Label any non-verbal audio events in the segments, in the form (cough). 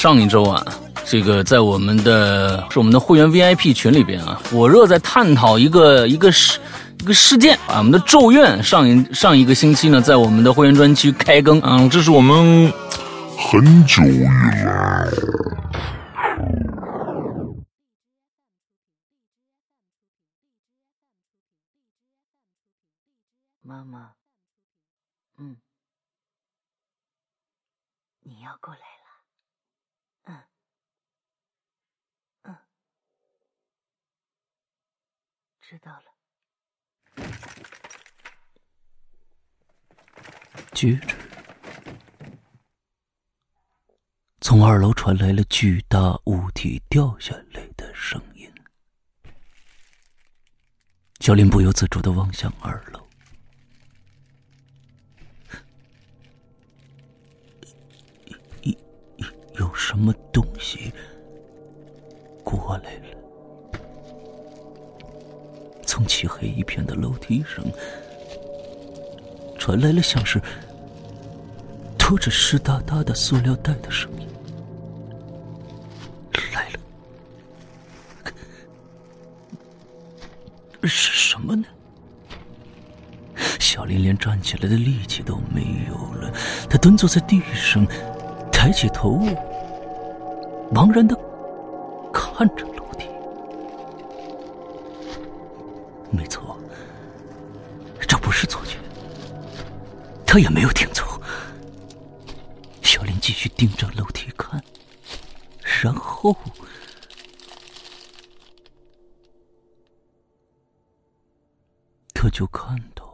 上一周啊，这个在我们的是我们的会员 VIP 群里边啊，火热在探讨一个一个事一个事件啊，我们的《咒怨》上一上一个星期呢，在我们的会员专区开更啊，这是我们很久以来。妈妈，嗯，你要过来了，嗯，嗯，知道了。接着，从二楼传来了巨大物体掉下来的声音。小林不由自主的望向二楼。有什么东西过来了？从漆黑一片的楼梯上传来了像是拖着湿哒哒的塑料袋的声音。来了，是什么呢？小林连站起来的力气都没有了，他蹲坐在地上，抬起头。茫然的看着楼梯，没错，这不是错觉，他也没有听。继续盯着楼梯看，然后他就看到。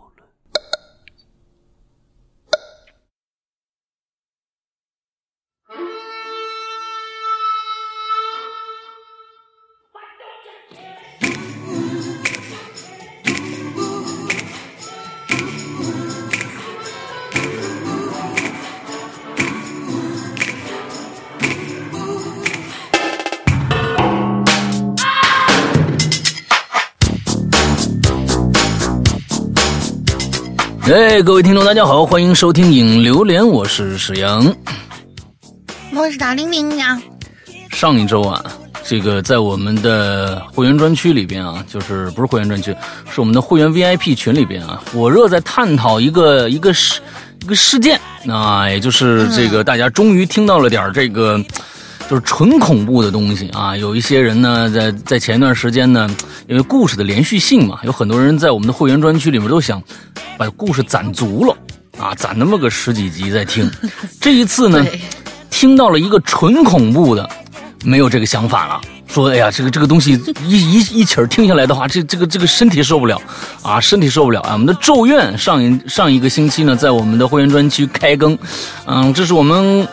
哎，各位听众，大家好，欢迎收听《影榴莲》，我是史阳，我是大玲玲呀。上一周啊，这个在我们的会员专区里边啊，就是不是会员专区，是我们的会员 VIP 群里边啊，火热在探讨一个一个事一个事件啊，也就是这个大家终于听到了点这个。就是纯恐怖的东西啊！有一些人呢，在在前一段时间呢，因为故事的连续性嘛，有很多人在我们的会员专区里面都想把故事攒足了啊，攒那么个十几集再听。(laughs) 这一次呢，听到了一个纯恐怖的，没有这个想法了，说哎呀，这个这个东西一一一起儿听下来的话，这这个这个身体受不了啊，身体受不了啊！我们的《咒怨》上一上一个星期呢，在我们的会员专区开更，嗯，这是我们。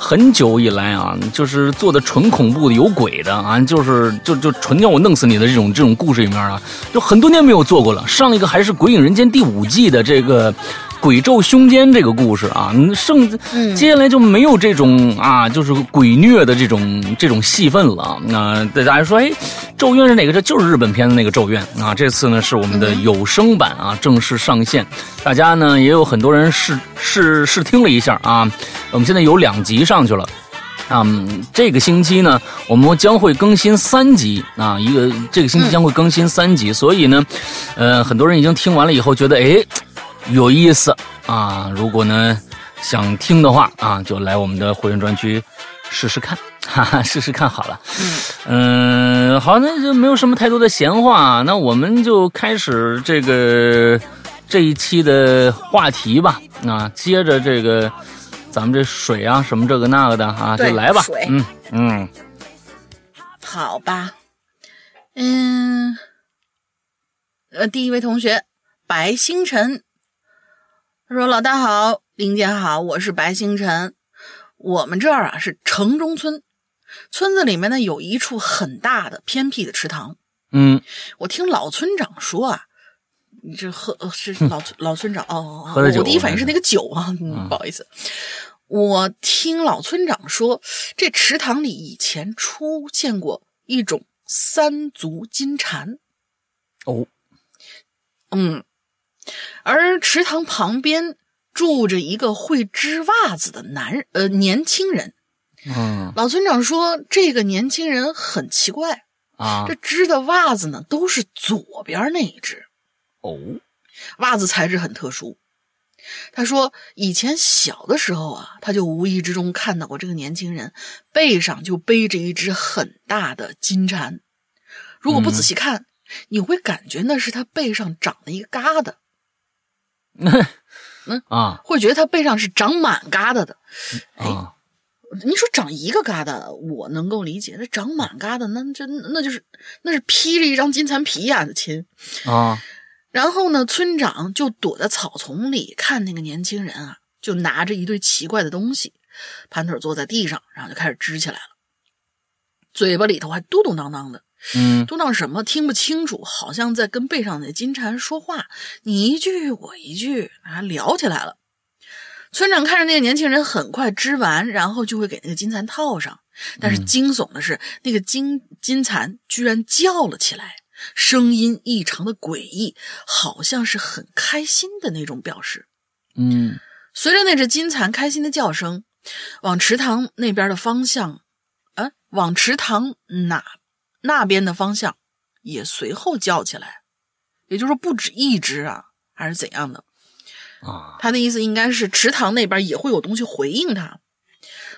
很久以来啊，就是做的纯恐怖的、有鬼的啊，就是就就纯叫我弄死你的这种这种故事里面啊，就很多年没有做过了。上一个还是《鬼影人间》第五季的这个。鬼咒凶间这个故事啊，剩接下来就没有这种啊，就是鬼虐的这种这种戏份了。那大家说，哎，咒怨是哪个？这就是日本片的那个咒怨啊。这次呢是我们的有声版啊，正式上线。大家呢也有很多人试试试听了一下啊。我们现在有两集上去了啊。这个星期呢，我们将会更新三集啊。一个这个星期将会更新三集，所以呢，呃，很多人已经听完了以后觉得，哎。有意思啊！如果呢想听的话啊，就来我们的会员专区试试看，(laughs) 哈哈，试试看好了。嗯，好，那就没有什么太多的闲话，那我们就开始这个这一期的话题吧。啊，接着这个咱们这水啊，什么这个那个的啊，就来吧。水，嗯嗯，好吧，嗯，呃，第一位同学白星辰。他说：“老大好，林姐好，我是白星辰。我们这儿啊是城中村，村子里面呢有一处很大的偏僻的池塘。嗯，我听老村长说啊，你这喝是老老村长哦，喝我第一反应是那个酒啊，嗯不好意思。我听老村长说，这池塘里以前出现过一种三足金蝉。哦，嗯。”而池塘旁边住着一个会织袜子的男人，呃，年轻人。嗯。老村长说，这个年轻人很奇怪，啊。这织的袜子呢都是左边那一只，哦。袜子材质很特殊。他说，以前小的时候啊，他就无意之中看到过这个年轻人背上就背着一只很大的金蝉，如果不仔细看，你会感觉那是他背上长了一个疙瘩，(laughs) 啊。会觉得他背上是长满疙瘩的。哎，啊。你说长一个疙瘩，我能够理解；那长满疙瘩，那这那就是那是披着一张金蚕皮呀，的亲。啊。然后呢，村长就躲在草丛里看那个年轻人啊，就拿着一堆奇怪的东西，盘腿坐在地上，然后就开始支起来了，嘴巴里头还嘟嘟囔囔的，嗯嘟囔什么听不清楚，好像在跟背上的金蝉说话，你一句我一句，啊聊起来了。村长看着那个年轻人很快织完，然后就会给那个金蝉套上，但是惊悚的是，那个金金蝉居然叫了起来，声音异常的诡异，好像是很开心的那种表示。嗯随着那只金蝉开心的叫声，往池塘那边的方向，啊，往池塘哪那边的方向也随后叫起来，也就是说不止一只啊，还是怎样的？啊他的意思应该是池塘那边也会有东西回应他。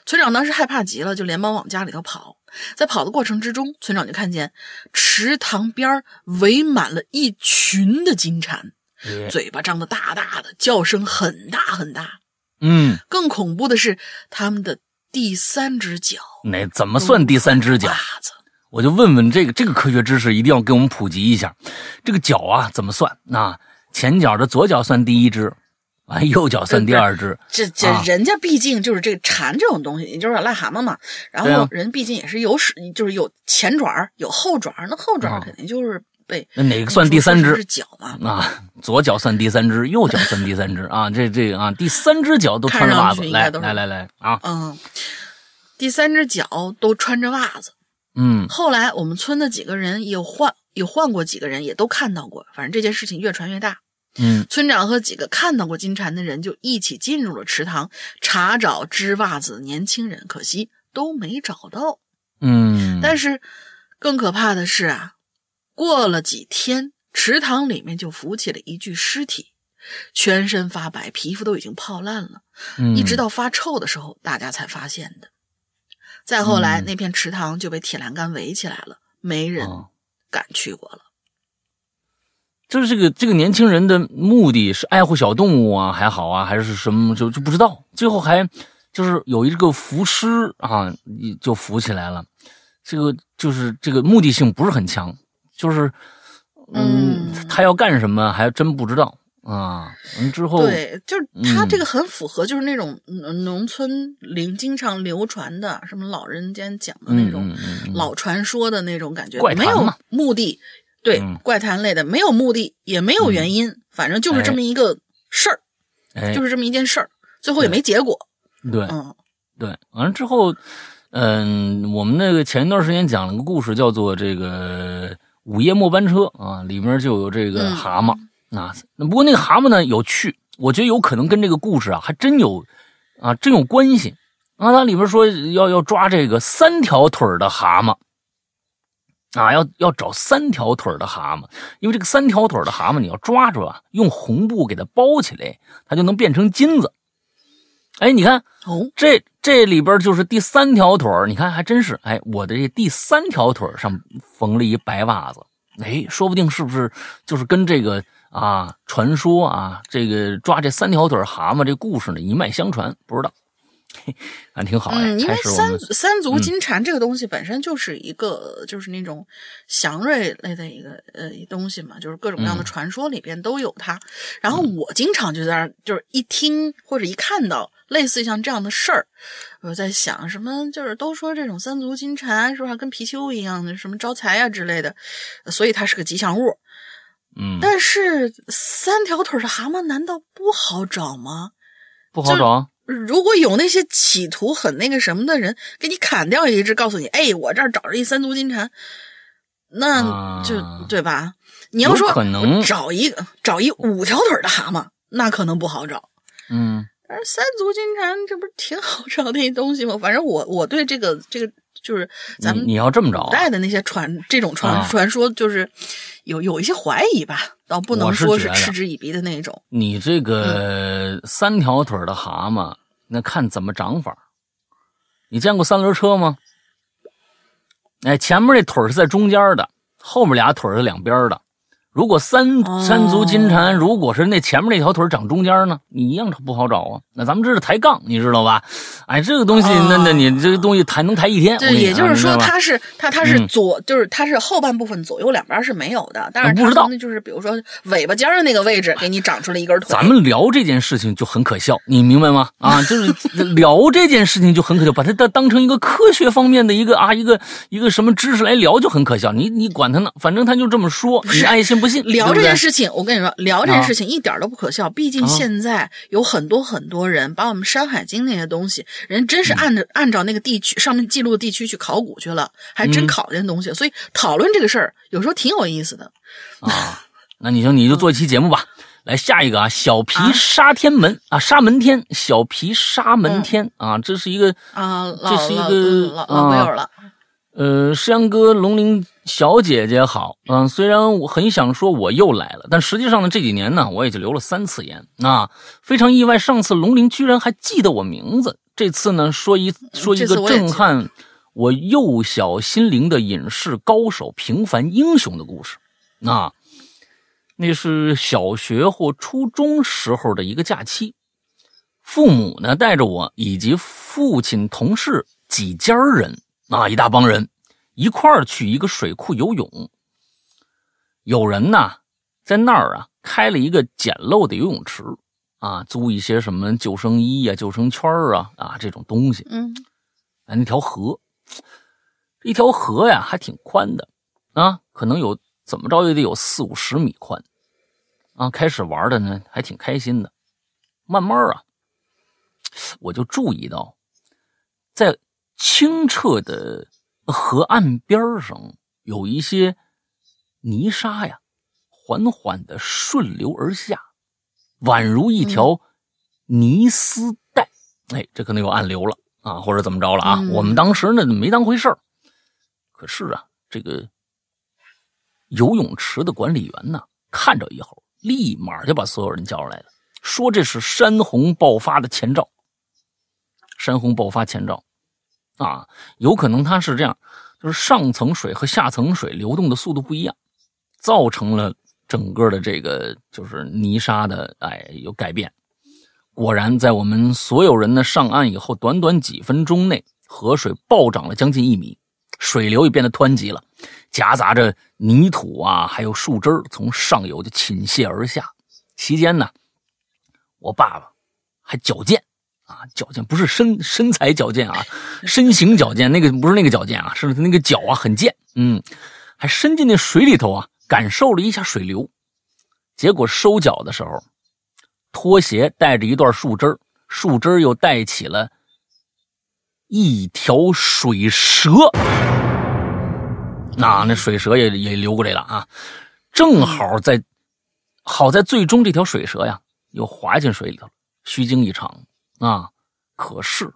村长当时害怕极了，就连忙往家里头跑。在跑的过程之中，村长就看见池塘边围满了一群的金蝉，嘴巴张得大大的，叫声很大很大。嗯，更恐怖的是，他们的第三只脚那怎么算第三只脚？袜子。我就问问这个这个科学知识，一定要给我们普及一下。这个脚啊怎么算？啊前脚的左脚算第一只，啊，右脚算第二只。这这啊人家毕竟就是这个蝉这种东西，也就是癞蛤蟆嘛。然后人毕竟也是有使，就是有前爪有后爪，那后爪肯定就是被那哪个算第三只是脚嘛？啊，左脚算第三只，右脚算第三只啊。这这个啊，第三只脚都穿着袜子，来来来啊，嗯，第三只脚都穿着袜子。嗯后来我们村的几个人也换也换过几个人，也都看到过。反正这件事情越传越大。嗯村长和几个看到过金蝉的人就一起进入了池塘，查找织袜子的年轻人，可惜都没找到。嗯，但是更可怕的是啊，过了几天，池塘里面就浮起了一具尸体，全身发白，皮肤都已经泡烂了，嗯一直到发臭的时候，大家才发现的。再后来，嗯那片池塘就被铁栏杆围起来了，没人哦敢去过了。就是这个这个年轻人的目的是爱护小动物啊，还好啊，还是什么就就不知道。最后还就是有一个浮尸啊，就浮起来了。这个就是这个目的性不是很强，就是嗯，嗯他要干什么还真不知道啊。完之后对，就是他嗯这个很符合，就是那种嗯农村灵经常流传的，什么老人间讲的那种老传说的那种感觉，没有嘛目的，对，嗯。怪谈类的，没有目的，也没有原因，反正就是这么一个事儿，哎，就是这么一件事儿，最后也没结果。对。嗯。对，完了之后，嗯，我们那个前一段时间讲了个故事，叫做这个午夜末班车啊，里面就有这个嗯。蛤蟆。啊，那不过那个蛤蟆呢有趣，我觉得有可能跟这个故事啊还真有啊真有关系啊。它里边说要要抓这个三条腿儿的蛤蟆啊，要要找三条腿儿的蛤蟆，因为这个三条腿的蛤蟆你要抓住啊，用红布给它包起来，它就能变成金子。哎，你看哦，这这里边就是第三条腿儿，你看还真是，哎，我的这第三条腿上缝了一白袜子，哎，说不定是不是就是跟这个啊传说啊，这个抓这三条腿儿蛤蟆这故事呢一脉相传，不知道，嘿，(laughs) 还挺好哎，嗯，因为三三足嗯金蝉这个东西本身就是一个，就是那种祥瑞类的一个呃东西嘛，就是各种各样的嗯传说里边都有它。然后我经常就在那儿，就是一听或者一看到类似像这样的事儿，我在想什么，就是都说这种三足金蝉是不是跟貔貅一样的，什么招财啊之类的，所以它是个吉祥物。嗯但是三条腿的蛤蟆难道不好找吗？不好找啊，如果有那些企图很那个什么的人，给你砍掉一只，告诉你，哎，我这儿找着一三足金蝉，那就、啊对吧？你要说可能我找一个找一五条腿的蛤蟆，那可能不好找。嗯但是三足金蝉这不是挺好找的一东西吗？反正我我对这个这个就是咱们你你要这么着古代的那些传这种传、啊传说，就是有有一些怀疑吧，倒不能说是嗤之以鼻的那种。你这个三条腿的蛤蟆，那看怎么长法。你见过三轮车吗？哎，前面那腿是在中间的，后面俩腿是两边的。如果三哦三足金蝉，如果是那前面那条腿长中间呢，你一样不好找啊。那咱们这是抬杠，你知道吧？哎，这个东西，哦那那你这个东西抬能抬一天。对，也就是说，它是它它是嗯左，就是它是后半部分左右两边是没有的，但是它不知道那就是比如说尾巴尖的那个位置给你长出了一根腿。咱们聊这件事情就很可笑，你明白吗？啊，(laughs) 就是聊这件事情就很可笑，把它当当成一个科学方面的一个啊一个一个什么知识来聊就很可笑。你你管他呢，反正他就这么说，你爱信不信。聊这件事情，我跟你说，聊这件啊事情一点都不可笑。毕竟啊现在有很多很多人把我们《山海经》那些东西，人真嗯是按照、按照那个地区上面记录的地区去考古去了，还真嗯考这些东西。所以讨论这个事儿，有时候挺有意思的。啊，那你就你就做一期节目吧。(laughs) 来下一个啊，小皮啊沙天门啊，沙门天，小皮沙门天啊，这是一个啊，老这是一老个老老鬼友了。呃，诗阳哥、龙鳞小姐姐好，嗯、虽然我很想说我又来了，但实际上呢，这几年呢，我也就留了三次言。啊，非常意外，上次龙鳞居然还记得我名字，这次呢，说一说一个震撼我幼小心灵的隐士高手、平凡英雄的故事，啊，那是小学或初中时候的一个假期，父母呢带着我以及父亲同事几家人啊，一大帮人一块儿去一个水库游泳。有人呢在那儿啊开了一个简陋的游泳池啊，租一些什么救生衣呀、救生圈啊啊这种东西。嗯啊，那条河，一条河呀，还挺宽的啊，可能有怎么着也得有四五十米宽啊。开始玩的呢，还挺开心的。慢慢啊，我就注意到，在清澈的河岸边上，有一些泥沙呀，缓缓的顺流而下，宛如一条泥丝带。哎，这可能有暗流了。啊，或者怎么着了啊？嗯我们当时呢没当回事儿。可是啊，这个游泳池的管理员呢，看着以后，立马就把所有人叫出来了，说这是山洪爆发的前兆。山洪爆发前兆，啊，有可能它是这样，就是上层水和下层水流动的速度不一样，造成了整个的这个就是泥沙的哎有改变。果然，在我们所有人呢上岸以后，短短几分钟内，河水暴涨了将近一米，水流也变得湍急了，夹杂着泥土啊，还有树枝从上游就倾泻而下。期间呢，我爸爸还矫健啊，矫健不是身身材矫健啊，(laughs) 身形矫健，那个不是那个矫健啊，是那个脚啊很健，嗯，还伸进那水里头啊，感受了一下水流，结果收脚的时候。拖鞋带着一段树枝树枝又带起了一条水蛇。那那水蛇也也流过来了啊，正好在，好在最终这条水蛇呀又滑进水里头了，虚惊一场啊！可是，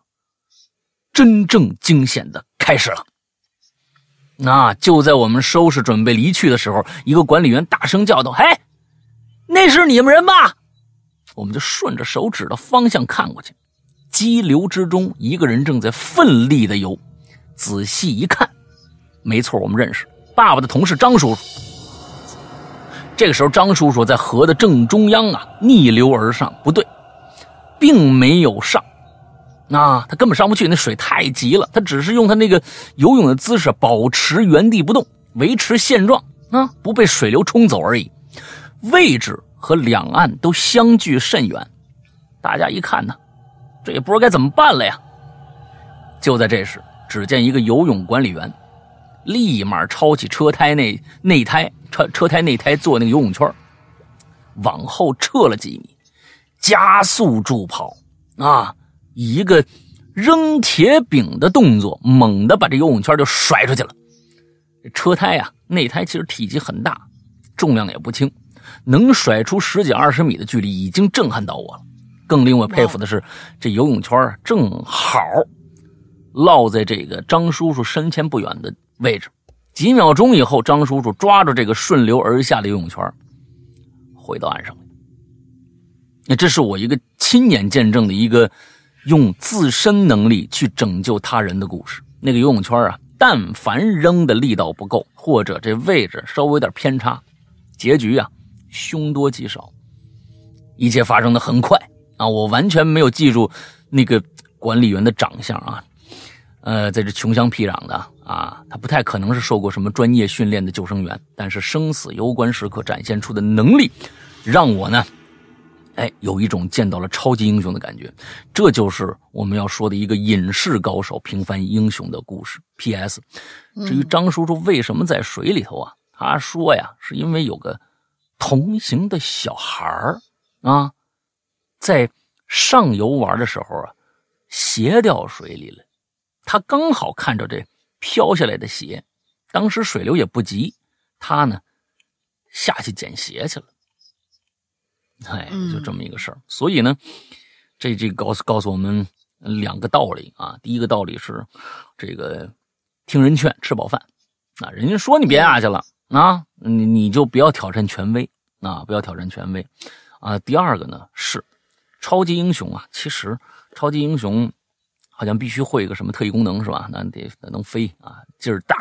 真正惊险的开始了。那就在我们收拾准备离去的时候，一个管理员大声叫道：“嘿，那是你们人吧？”我们就顺着手指的方向看过去，激流之中，一个人正在奋力的游。仔细一看，没错，我们认识爸爸的同事张叔叔。这个时候，张叔叔在河的正中央啊，逆流而上，不对，并没有上，啊，他根本上不去，那水太急了。他只是用他那个游泳的姿势保持原地不动，维持现状啊，不被水流冲走而已。位置和两岸都相距甚远，大家一看呢，这也不知道该怎么办了呀。就在这时，只见一个游泳管理员立马抄起车胎内内胎车车胎内胎做那个游泳圈，往后撤了几米，加速助跑啊，一个扔铁饼的动作，猛地把这游泳圈就甩出去了。车胎呀、内胎其实体积很大，重量也不轻。能甩出十几二十米的距离，已经震撼到我了。更令我佩服的是，这游泳圈正好落在这个张叔叔身前不远的位置。几秒钟以后，张叔叔抓住这个顺流而下的游泳圈，回到岸上。那这是我一个亲眼见证的一个用自身能力去拯救他人的故事。那个游泳圈啊，但凡扔的力道不够，或者这位置稍微有点偏差，结局啊，凶多吉少。一切发生的很快啊，我完全没有记住那个管理员的长相啊。呃，在这穷乡僻壤的啊，他不太可能是受过什么专业训练的救生员，但是生死攸关时刻展现出的能力，让我呢。哎，有一种见到了超级英雄的感觉，这就是我们要说的一个隐士高手平凡英雄的故事。P.S. 至于张叔叔为什么在水里头啊？他说呀，是因为有个同行的小孩儿啊，在上游玩的时候啊，鞋掉水里了，他刚好看着这飘下来的鞋，当时水流也不急，他呢下去捡鞋去了。哎，就这么一个事儿，所以呢，这这告诉告诉我们两个道理啊。第一个道理是，这个听人劝，吃饱饭啊。人家说你别下去了啊，你你就不要挑战权威啊，不要挑战权威啊。第二个呢是，超级英雄啊，其实超级英雄好像必须会一个什么特异功能是吧？那得能飞啊，劲儿大。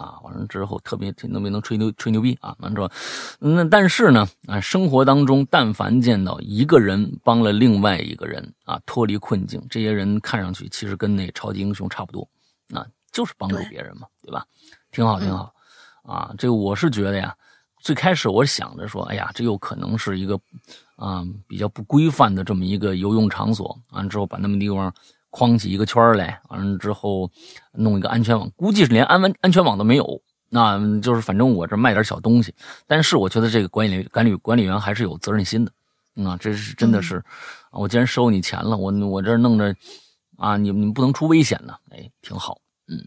啊，完了之后特别能不能吹牛吹牛逼啊？完了之后，那但是呢，啊，生活当中但凡见到一个人帮了另外一个人啊脱离困境，这些人看上去其实跟那超级英雄差不多，啊就是帮助别人嘛，对吧？挺好，挺好。啊，这个我是觉得呀，最开始我想着说，哎呀，这有可能是一个啊比较不规范的这么一个游泳场所，完了之后把那么地方。框起一个圈来，完了之后弄一个安全网，估计是连安安安全网都没有。那就是反正我这卖点小东西，但是我觉得这个管理管理管理员还是有责任心的。啊，这是真的是，我既然收你钱了，我我这弄着啊，你你们不能出危险呢。哎，挺好，嗯，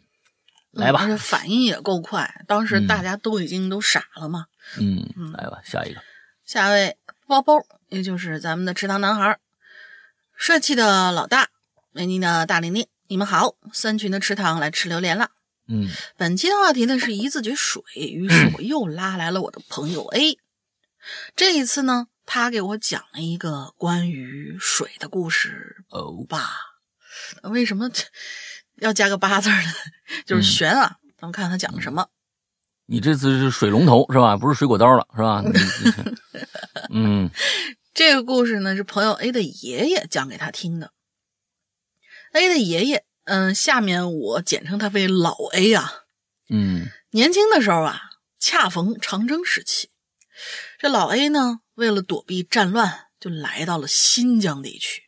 来吧。这反应也够快，当时大家都已经都傻了嘛。嗯，来吧，下一个，下一位包包，也就是咱们的池塘男孩，帅气的老大。美丽的大玲玲，你们好！三群的池塘来吃榴莲了。嗯，本期的话题呢是一字举水，于是我又拉来了我的朋友 A。这一次呢，他给我讲了一个关于水的故事。哦吧，为什么 (laughs) 要加个八字呢？(laughs) 就是悬啊！咱们看看他讲的什么。你这次是水龙头是吧？不是水果刀了是吧？(laughs) 嗯，这个故事呢是朋友 A 的爷爷讲给他听的。A 的爷爷，嗯，下面我简称他为老 A 啊。嗯，年轻的时候啊，恰逢长征时期，这老 A 呢，为了躲避战乱，就来到了新疆地区。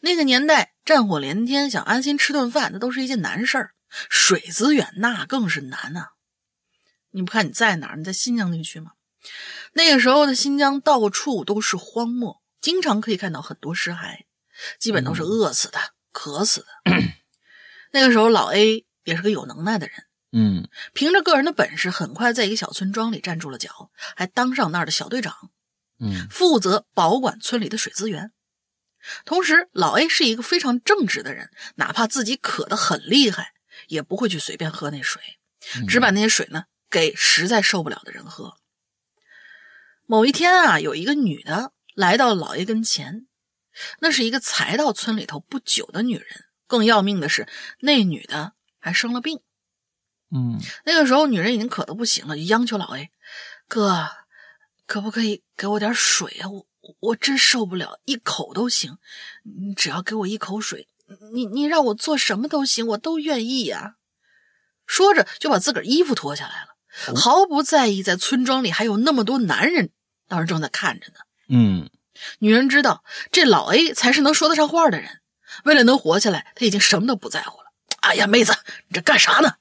那个年代，战火连天，想安心吃顿饭，那都是一件难事儿。水资源那更是难呐。你不看你在哪儿？你在新疆地区吗？那个时候的新疆到处都是荒漠，经常可以看到很多尸骸，基本都是饿死的。渴死的。(clears throat) 那个时候，老 A 也是个有能耐的人，嗯，凭着个人的本事，很快在一个小村庄里站住了脚，还当上那儿的小队长，嗯，负责保管村里的水资源。同时，老 A 是一个非常正直的人，哪怕自己渴得很厉害，也不会去随便喝那水，只把那些水呢给实在受不了的人喝。某一天啊，有一个女的来到老 A 跟前。那是一个才到村里头不久的女人，更要命的是，那女的还生了病。嗯，那个时候女人已经渴得不行了，就央求老 A 哥，可不可以给我点水啊？我我真受不了，一口都行，你只要给我一口水，你你让我做什么都行，我都愿意呀。说着就把自个儿衣服脱下来了，毫不在意在村庄里还有那么多男人当时正在看着呢。嗯。女人知道这老 A 才是能说得上话的人，为了能活下来，他已经什么都不在乎了。哎呀，妹子，你这干啥呢？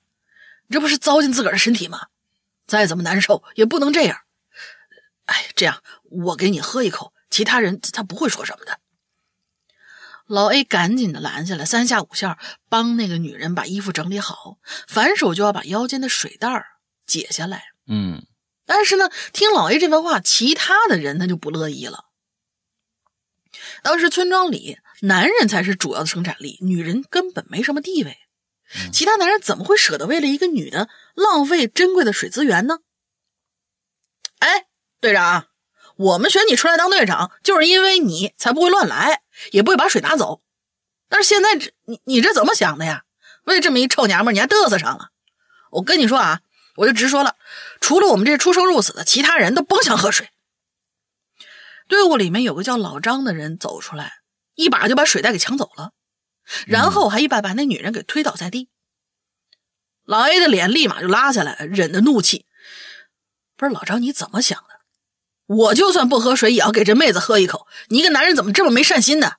你这不是糟践自个儿的身体吗？再怎么难受也不能这样。哎，这样我给你喝一口，其他人他不会说什么的。老 A 赶紧的拦下来，三下五下帮那个女人把衣服整理好，反手就要把腰间的水袋解下来。嗯，但是呢，听老 A 这番话，其他的人他就不乐意了。当时村庄里男人才是主要的生产力，女人根本没什么地位。其他男人怎么会舍得为了一个女的浪费珍贵的水资源呢？哎，队长，我们选你出来当队长，就是因为你才不会乱来，也不会把水拿走。但是现在这你你这怎么想的呀？为这么一臭娘们，你还嘚瑟上了？我跟你说啊，我就直说了，除了我们这出生入死的，其他人都甭想喝水。队伍里面有个叫老张的人走出来，一把就把水袋给抢走了，然后还一把把那女人给推倒在地。老 A 的脸立马就拉下来，忍着怒气：“不是老张，你怎么想的？我就算不喝水，也要给这妹子喝一口。你一个男人怎么这么没善心呢？”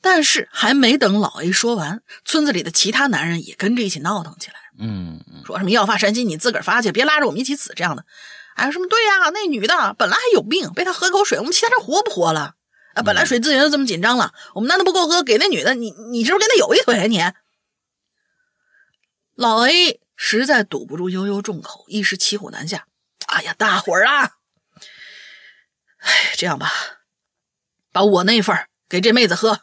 但是还没等老 A 说完，村子里的其他男人也跟着一起闹腾起来，嗯嗯说什么要发善心你自个儿发去，别拉着我们一起死这样的。还有什么对呀、那女的本来还有病，被他喝口水，我们其他人活不活了？啊，本来水资源就这么紧张了，我们难道不够喝？给那女的，你你是不是跟她有一腿啊你？老 A 实在堵不住悠悠众口，一时骑虎难下。哎呀，大伙儿啊，哎，这样吧，把我那份儿给这妹子喝，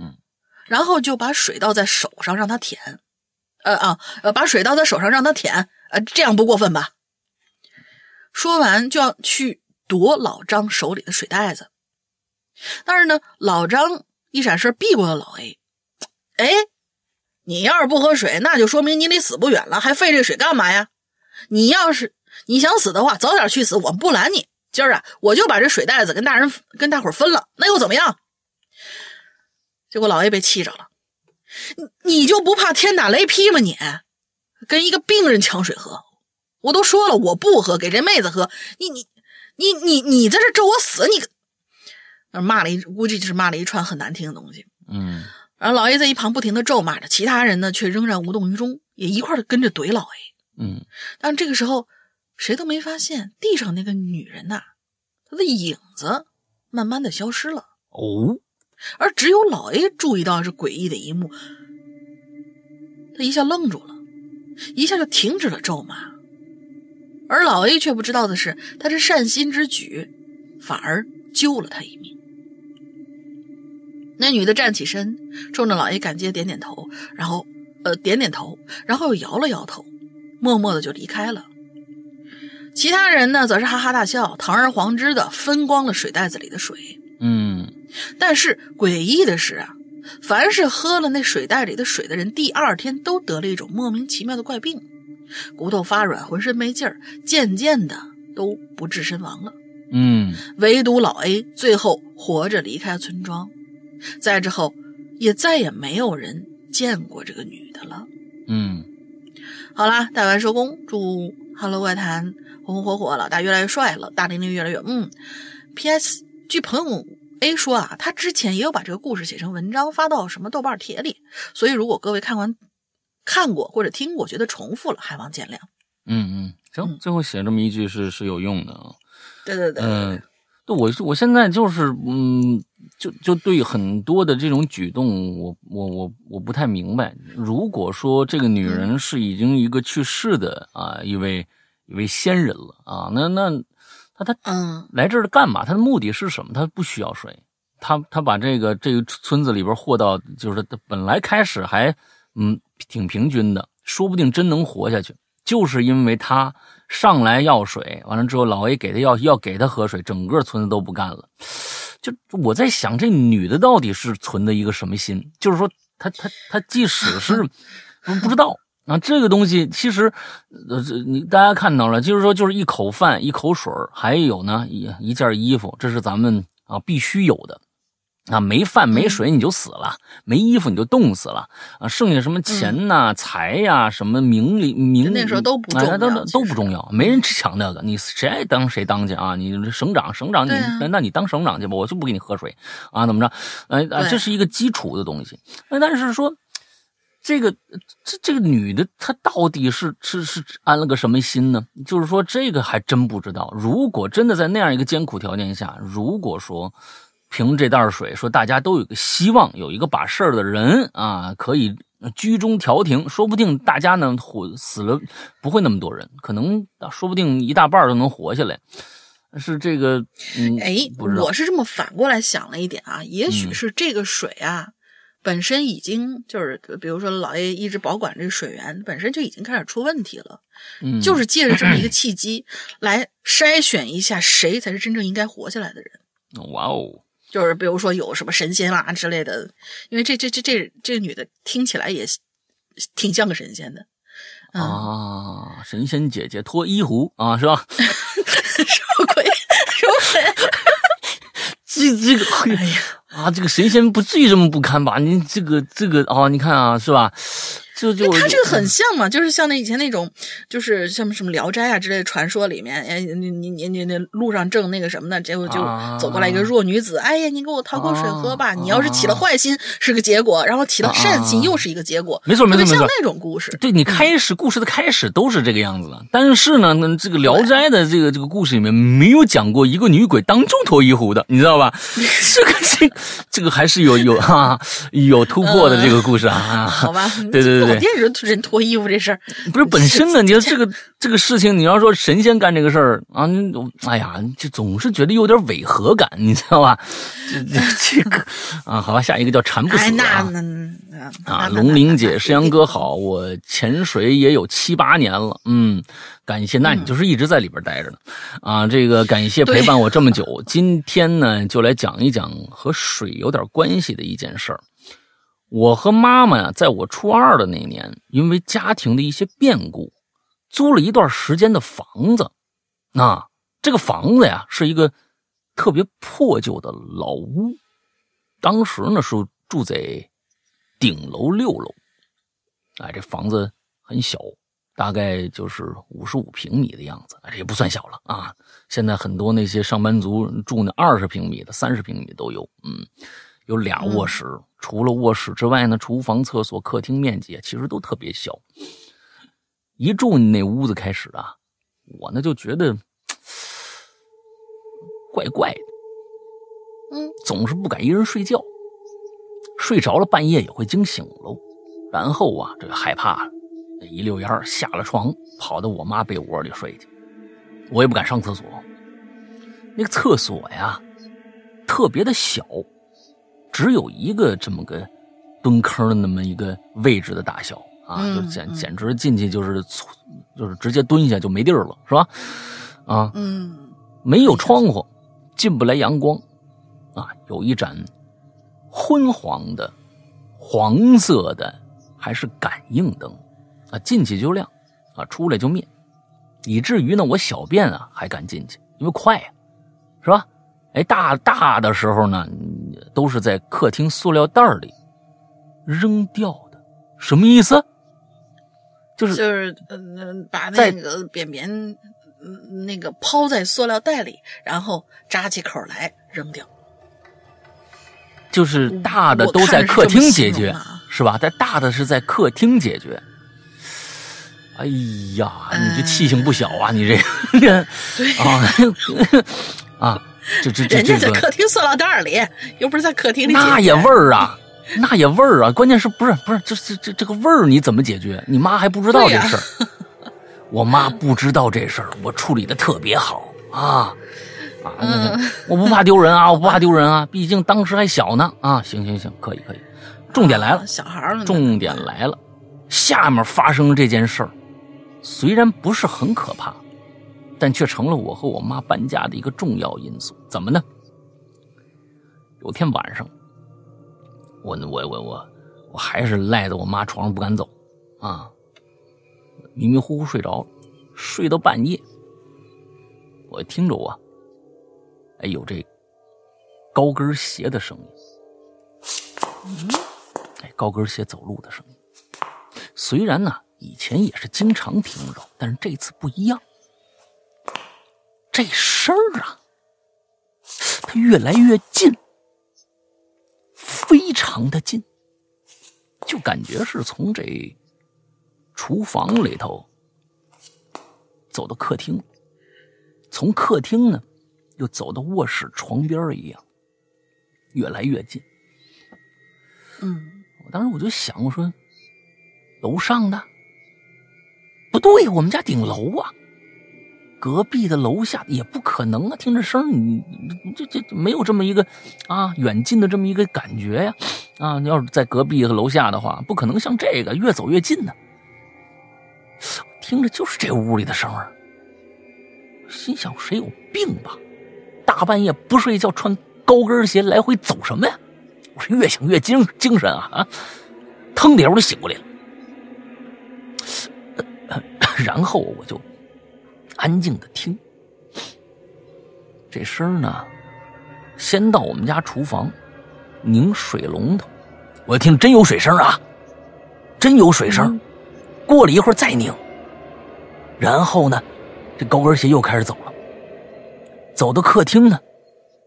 嗯，然后就把水倒在手上让她舔，呃啊呃，把水倒在手上让她舔，呃，这样不过分吧？说完就要去夺老张手里的水袋子，但是呢，老张一闪身避过了老 A。哎，你要是不喝水，那就说明你离死不远了，还费这水干嘛呀？你要是你想死的话，早点去死，我们不拦你。今儿啊，我就把这水袋子跟大人跟大伙分了，那又怎么样？结果老 A 被气着了，你你就不怕天打雷劈吗你？跟一个病人抢水喝，我都说了我不喝，给这妹子喝，你你你你你在这咒我死，你个，那骂了一估计就是骂了一串很难听的东西。嗯。然后老 A 在一旁不停的咒骂着，其他人呢却仍然无动于衷，也一块的跟着怼老 A。嗯。但这个时候，谁都没发现地上那个女人呐、她的影子慢慢的消失了，哦，而只有老 A 注意到这诡异的一幕，他一下愣住了，一下就停止了咒骂，而老 A 却不知道的是，他这善心之举反而救了他一命。那女的站起身，冲着老 A 感激的点点头，然后呃点点头，然后又摇了摇头，默默的就离开了。其他人呢，则是哈哈大笑，堂而皇之的分光了水袋子里的水。嗯但是诡异的是啊，凡是喝了那水袋里的水的人，第二天都得了一种莫名其妙的怪病，骨头发软，浑身没劲儿，渐渐的都不治身亡了。嗯唯独老 A 最后活着离开村庄，在之后也再也没有人见过这个女的了。嗯好啦，大完收工，祝《Hello 怪谈》红红火火，老大越来越帅，了大玲玲越来越嗯。P.S. 据朋友 A 说啊，他之前也有把这个故事写成文章发到什么豆瓣帖里，所以如果各位看完看过或者听过，觉得重复了，还望见谅。嗯嗯，行，最后写这么一句是是有用的啊。对对对，嗯，对我我现在就是嗯，就就对很多的这种举动，我我我我不太明白。如果说这个女人是已经一个去世的啊一位一位仙人了啊，那那她她嗯来这儿干嘛？她的目的是什么？她不需要水，她她把这个这个村子里边货到，就是她本来开始还嗯挺平均的，说不定真能活下去，就是因为他上来要水，完了之后老 A 给他要要给他喝水，整个村子都不干了。就我在想，这女的到底是存的一个什么心？就是说，她她她即使是 (laughs) 不不知道。啊，这个东西其实，呃，这你大家看到了，就是说，就是一口饭，一口水还有呢一一件衣服，这是咱们啊必须有的。啊，没饭没水你就死了，没衣服你就冻死了啊！剩下什么钱呐、财呀、什么名利名，那时候都不哎重要都都都不重要，没人抢那个，你谁爱当谁当去啊！你省长省长，你啊那那你当省长去吧，我就不给你喝水啊，怎么着？哎啊，这是一个基础的东西。那但是说。这个这这个女的，她到底是是是安了个什么心呢？就是说，这个还真不知道。如果真的在那样一个艰苦条件下，如果说凭这袋水，说大家都有个希望，有一个把事儿的人啊，可以居中调停，说不定大家呢活死了不会那么多人，可能说不定一大半都能活下来。是这个，嗯，哎，我是这么反过来想了一点啊，也许嗯是这个水啊，本身已经就是，比如说老爷一直保管这个水源，本身就已经开始出问题了，嗯，就是借着这么一个 (clears throat) 契机来筛选一下谁才是真正应该活下来的人。哇哦，就是比如说有什么神仙啦之类的，因为这这这这这个女的听起来也挺像个神仙的，嗯，啊，神仙姐姐脱衣服啊，是吧？(laughs) 什么鬼？(laughs) 什么鬼？(laughs) 这这个，哎呀，啊，这个神仙不至于这么不堪吧？你这个这个啊，你看啊，是吧？这就因为他这个很像嘛，就是像那以前那种，就是像什么《聊斋》啊之类的传说里面，哎，你你你你你路上正那个什么呢，结果就啊走过来一个弱女子，哎呀，你给我讨口水喝吧。啊你要是起了坏心是个结果，然后起了善心啊又是一个结果，没错没错没错像那种故事。对你开始故事的开始都是这个样子的，但是呢，那这个《聊斋》的这个这个故事里面没有讲过一个女鬼当众脱衣服的，你知道吧？(laughs) 这个这个这个还是有有哈、有突破的这个故事啊。啊好吧，对对对对老店人人脱衣服这事儿，不是本身呢，(laughs) 你说这个这个事情，你要说神仙干这个事儿啊，你哎呀，就总是觉得有点违和感，你知道吧？这这这个啊，好吧，下一个叫馋不死啊。那啊，龙玲姐，那石阳哥好，我潜水也有七八年了，嗯，感谢，那你就是一直在里边待着呢，啊，这个感谢陪伴我这么久，今天呢就来讲一讲和水有点关系的一件事儿。我和妈妈呀，在我初二的那年，因为家庭的一些变故，租了一段时间的房子。那这个房子呀，是一个特别破旧的老屋。当时呢是住在顶楼六楼，哎，这房子很小，大概就是五十五平米的样子，这也不算小了啊。现在很多那些上班族住那二十平米的、三十平米都有，嗯，有俩卧室，除了卧室之外呢，厨房、厕所、客厅面积其实都特别小。一住你那屋子开始啊，我呢就觉得怪怪的，嗯，总是不敢一人睡觉，睡着了半夜也会惊醒喽。然后啊，这个害怕了，一溜烟儿下了床，跑到我妈被窝里睡去。我也不敢上厕所，那个厕所呀，特别的小，只有一个这么个蹲坑的那么一个位置的大小啊，嗯就简嗯简直进去就是就是直接蹲下就没地儿了，是吧？啊，嗯没有窗户，进不来阳光，啊，有一盏昏黄的黄色的还是感应灯，啊，进去就亮，啊，出来就灭，以至于呢，我小便啊还敢进去，因为快呀、是吧？哎，大大的时候呢，嗯都是在客厅塑料袋里扔掉的，什么意思？就是就是嗯、把那个便便嗯那个抛在塑料袋里，然后扎起口来扔掉。就是大的都在客厅解决是吧？但大的是在客厅解决。哎呀，你这气性不小啊！你这个，啊 (laughs) 啊，(laughs) 这这这人家在这个客厅塑料袋里，又不是在客厅里。那也味儿啊，那也味儿啊！关键是不是不是这这这这个味儿你怎么解决？你妈还不知道这事儿，我妈不知道这事儿，我处理的特别好啊啊！那个 (laughs) 我不怕丢人啊，我不怕丢人啊，毕竟当时还小呢啊！行行行，可以可以。重点来了啊，小孩儿呢重点来了，下面发生这件事儿，虽然不是很可怕，但却成了我和我妈搬家的一个重要因素。怎么呢？有天晚上，我我我我我还是赖在我妈床上不敢走啊，迷迷糊糊睡着了，睡到半夜，我听着啊，哎有这高跟鞋的声音。哎，高跟鞋走路的声音。虽然呢，以前也是经常听着，但是这次不一样。这声儿啊，它越来越近，非常的近，就感觉是从这厨房里头走到客厅，从客厅呢又走到卧室床边儿一样，越来越近。嗯，我当时我就想，我说楼上的不对，我们家顶楼啊，隔壁的楼下也不可能啊！听着声你这这没有这么一个啊远近的这么一个感觉呀！啊，你要是在隔壁和楼下的话，不可能像这个越走越近呢。听着就是这屋里的声儿，心想谁有病吧？大半夜不睡觉，穿高跟鞋来回走什么呀？我是越想越精精神啊啊！腾的一下我就醒过来了，(coughs) 然后我就安静的听，这声呢，先到我们家厨房拧水龙头，我听真有水声啊，真有水声。过了一会儿再拧，然后呢，这高跟鞋又开始走了，走到客厅呢，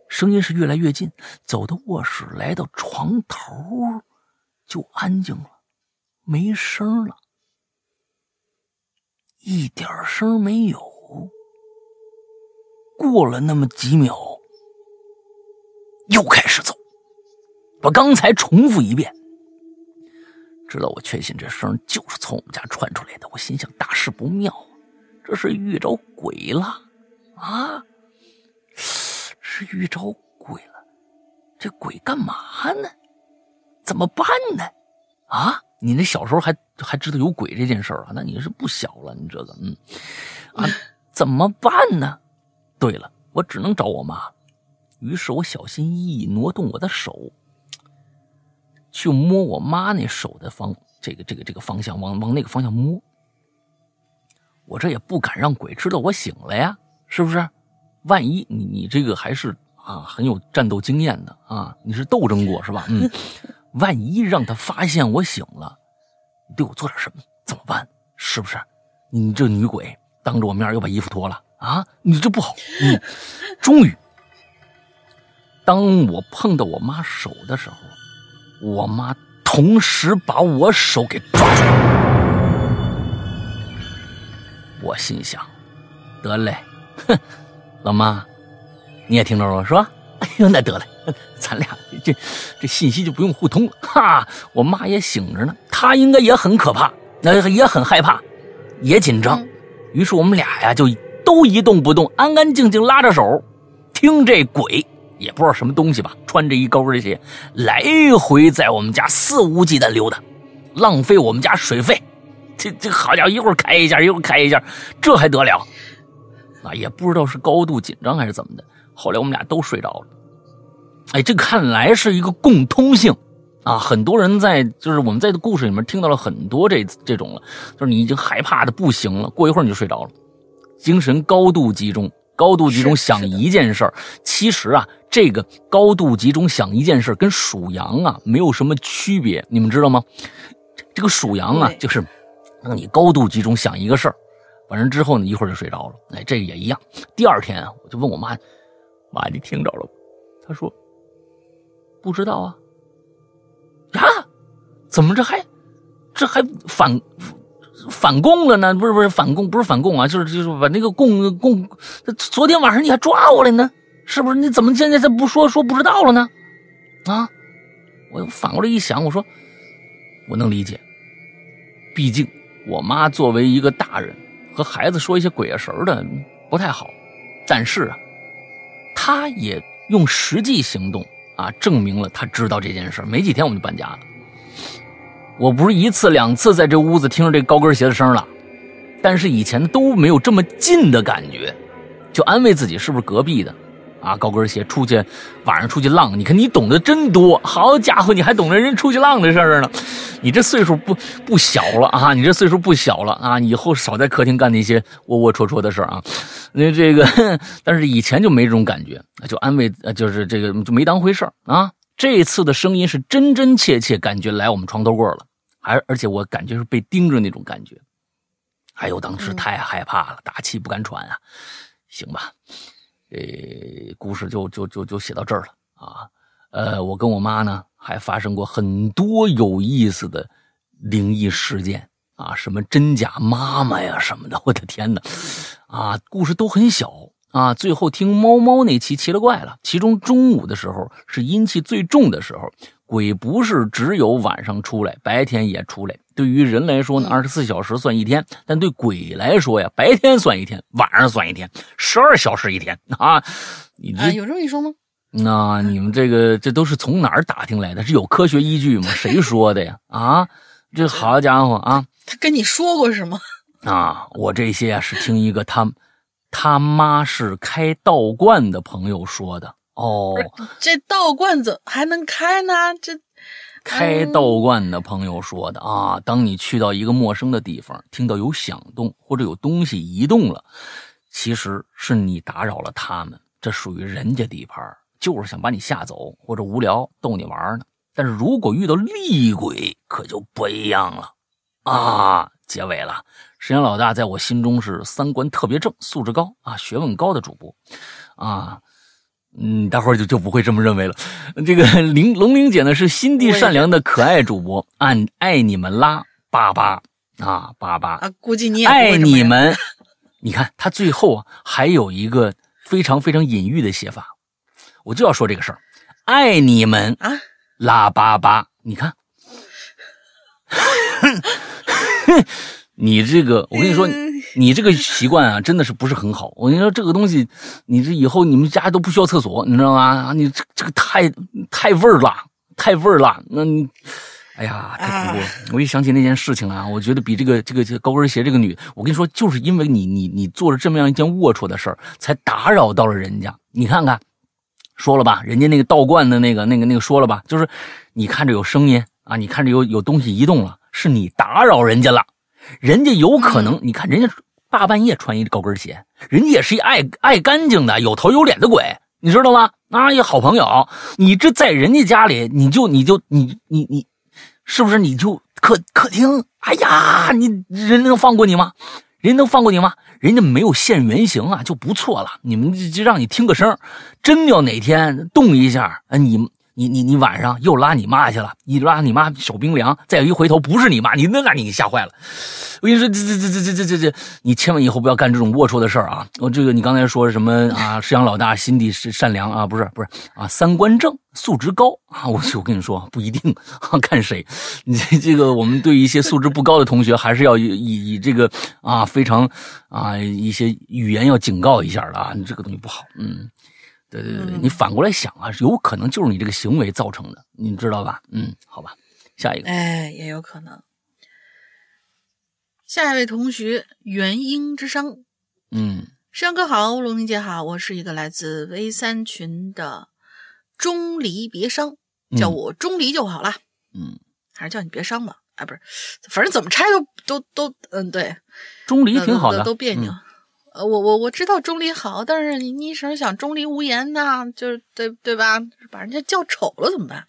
声音是越来越近，走到卧室，来到床头，就安静了，没声了，一点声没有。过了那么几秒，又开始走，把刚才重复一遍。直到我确信这声就是从我们家传出来的，我心想大事不妙，这是遇着鬼了啊！是遇着鬼了，这鬼干嘛呢？怎么办呢？啊！你那小时候还还知道有鬼这件事啊？那你是不小了，你这个嗯啊，(laughs) 怎么办呢？对了，我只能找我妈。于是我小心翼翼挪动我的手。去摸我妈那手的方，这个这个这个方向，往往那个方向摸。我这也不敢让鬼知道我醒了呀，是不是？万一你你这个还是啊很有战斗经验的啊，你是斗争过是吧？嗯，(laughs) 万一让他发现我醒了，你对我做点什么怎么办？是不是？你这女鬼当着我面又把衣服脱了啊，你这不好。嗯，终于，当我碰到我妈手的时候。我妈同时把我手给抓住，我心想：得嘞，哼，老妈，你也听着了是吧？(laughs) 哎呦，那得嘞，(laughs) 咱俩这这信息就不用互通了哈。我妈也醒着呢，她应该也很可怕，那也很害怕，也紧张。于是我们俩呀，就都一动不动，安安静静拉着手，听这鬼。也不知道什么东西吧，穿着一高跟鞋，来回在我们家肆无忌惮溜达，浪费我们家水费。这这 (laughs) 好家伙，一会儿开一下，一会儿开一下，这还得了？啊，也不知道是高度紧张还是怎么的。后来我们俩都睡着了。哎，这看来是一个共通性啊！很多人在就是我们在故事里面听到了很多这这种了，就是你已经害怕的不行了，过一会儿你就睡着了，精神高度集中。高度集中想一件事儿，其实啊，这个高度集中想一件事跟属羊啊没有什么区别，你们知道吗？这个属羊啊，就是让你高度集中想一个事儿，完了之后呢，一会儿就睡着了。哎，这个也一样。第二天啊，我就问我妈：“妈，你听着了？”她说：“不知道啊。”呀，怎么这还这还反？反共了呢？不是不是反共，不是反共啊，就是就是把那个共共，昨天晚上你还抓我了呢，是不是？你怎么现在再不说说不知道了呢？啊！我反过来一想，我说我能理解，毕竟我妈作为一个大人，和孩子说一些鬼啊神的不太好，但是啊，她也用实际行动啊证明了她知道这件事没几天我们就搬家了。我不是一次两次在这屋子听着这高跟鞋的声了，但是以前都没有这么近的感觉，就安慰自己是不是隔壁的，啊，高跟鞋出去晚上出去浪，你看你懂得真多，好家伙，你还懂得人出去浪的事儿呢，你这岁数不不小了啊，你这岁数不小了啊，以后少在客厅干那些窝窝戳戳的事儿啊，那这个，(laughs) 但是以前就没这种感觉，就安慰，就是这个就没当回事儿啊。这次的声音是真真切切感觉来我们床头柜了，而而且我感觉是被盯着那种感觉。哎呦，当时太害怕了，大气不敢喘啊。行吧，呃，故事就就就就写到这儿了啊。呃，我跟我妈呢还发生过很多有意思的灵异事件啊，什么真假妈妈呀什么的，我的天哪！啊，故事都很小。啊，最后听猫猫那期奇了怪了，其中中午的时候是阴气最重的时候，鬼不是只有晚上出来，白天也出来。对于人来说呢，嗯二十四小时算一天，但对鬼来说呀，白天算一天，晚上算一天，十二小时一天啊！你这啊，有这么一说吗？那你们这个这都是从哪儿打听来的？是有科学依据吗？谁说的呀？啊，这好家伙啊他跟你说过是吗？啊！我这些啊是听一个他他妈是开道观的朋友说的哦，这道观怎还能开呢？这开道观的朋友说的啊。当你去到一个陌生的地方，听到有响动或者有东西移动了，其实是你打扰了他们，这属于人家地盘，就是想把你吓走或者无聊逗你玩呢。但是如果遇到厉鬼，可就不一样了啊！结尾了，沈阳老大在我心中是三观特别正、素质高啊、学问高的主播啊。嗯，大伙儿就就不会这么认为了。这个 (laughs) 玲龙玲姐呢是心地善良的可爱主播，爱爱你们啦，巴巴啊，巴巴啊，估计你也爱你们。你看他最后啊还有一个非常非常隐喻的写法，我就要说这个事儿，爱你们啊！拉巴巴，你看，(laughs) 你这个，我跟你说，嗯你这个习惯啊，真的是不是很好。我跟你说，这个东西，你这以后你们家都不需要厕所，你知道吗？啊你这这个太太味儿了，太味儿了。那你，哎呀，太恐怖了！我一想起那件事情啊，我觉得比这个这个这个高跟鞋这个女，我跟你说，就是因为你你你做了这么样一件龌龊的事儿，才打扰到了人家。你看看，说了吧，人家那个道观的那个那个那个说了吧，就是你看着有声音啊，你看着有有东西移动了，是你打扰人家了，人家有可能，你看人家大半夜穿一高跟鞋，人家也是一爱爱干净的、有头有脸的鬼，你知道吗？啊，一好朋友，你这在人家家里，你就你就你你你，是不是你就客客厅？哎呀，你人能放过你吗？人能放过你吗？人家没有现原形啊，就不错了。你们就就让你听个声，真要哪天动一下，啊，你你你你晚上又拉你妈去了？一拉你妈手冰凉，再一回头不是你妈，你那把你给吓坏了。我跟你说，这这这这这这这，你千万以后不要干这种龌龊的事儿啊！我这个你刚才说什么啊？师养老大心地是善良啊，不是不是啊？三观正，素质高啊！我我跟你说不一定啊，看谁。你这个我们对一些素质不高的同学，还是要以以这个啊非常啊一些语言要警告一下的啊！你这个东西不好，嗯。对对对对，你反过来想啊，有可能就是你这个行为造成的，你知道吧？嗯，好吧，下一个，哎，也有可能。下一位同学，元婴之殇，嗯山哥好，龙玲姐好，我是一个来自 V 三群的钟离别伤，叫我钟离就好了，嗯，还是叫你别伤吧？哎，不是，反正怎么拆都都都，嗯，对，钟离挺好的，都都别扭。嗯呃，我我我知道钟离好，但是你你一声想钟离无言呐，就是对对吧？把人家叫丑了怎么办？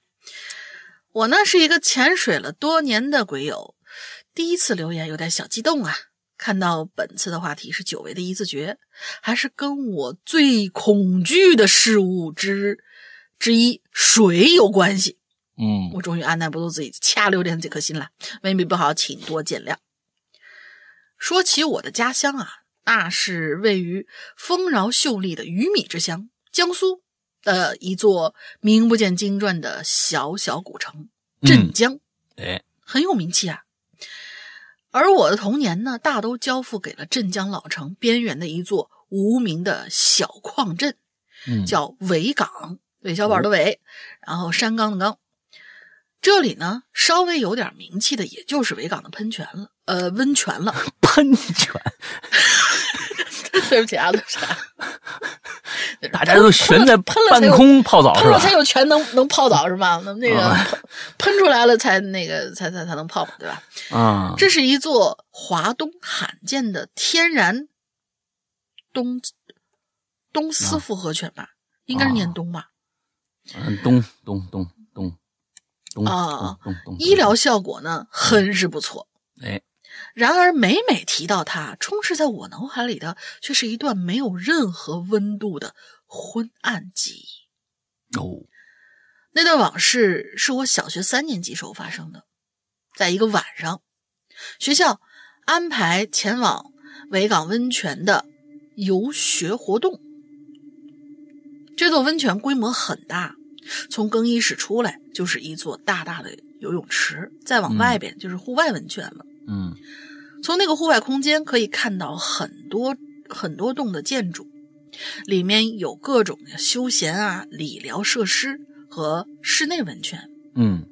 我呢是一个潜水了多年的鬼友，第一次留言有点小激动啊。看到本次的话题是久违的一字诀，还是跟我最恐惧的事物之之一水有关系。嗯我终于按耐不住自己掐溜点这颗心了，文笔不好，请多见谅。说起我的家乡啊，那是位于丰饶秀丽的鱼米之乡江苏的一座名不见经传的小小古城镇江，哎，很有名气啊。而我的童年呢，大都交付给了镇江老城边缘的一座无名的小矿镇，嗯，叫苇港，韦小宝的韦，然后山冈的冈。这里呢，稍微有点名气的，也就是维港的喷泉了，呃，温泉了。(laughs) 喷泉，对不起啊，对不起啊，(laughs) 大家都悬在半空泡澡喷了？才有泉能能泡澡是吧？那那个啊喷喷出来了才那个才才才能泡嘛，对吧？啊，这是一座华东罕见的天然东东斯复合泉吧，应该是念东吧。嗯，东东东东东啊咚咚咚，医疗效果呢，很是不错。哎，然而，每每提到他，充斥在我脑海里的却是一段没有任何温度的昏暗记忆。哦，那段往事是我小学三年级时候发生的，在一个晚上，学校安排前往维港温泉的游学活动。这座温泉规模很大，从更衣室出来就是一座大大的游泳池，再往外边就是户外温泉了。嗯从那个户外空间可以看到很多很多栋的建筑，里面有各种的休闲啊、理疗设施和室内温泉。嗯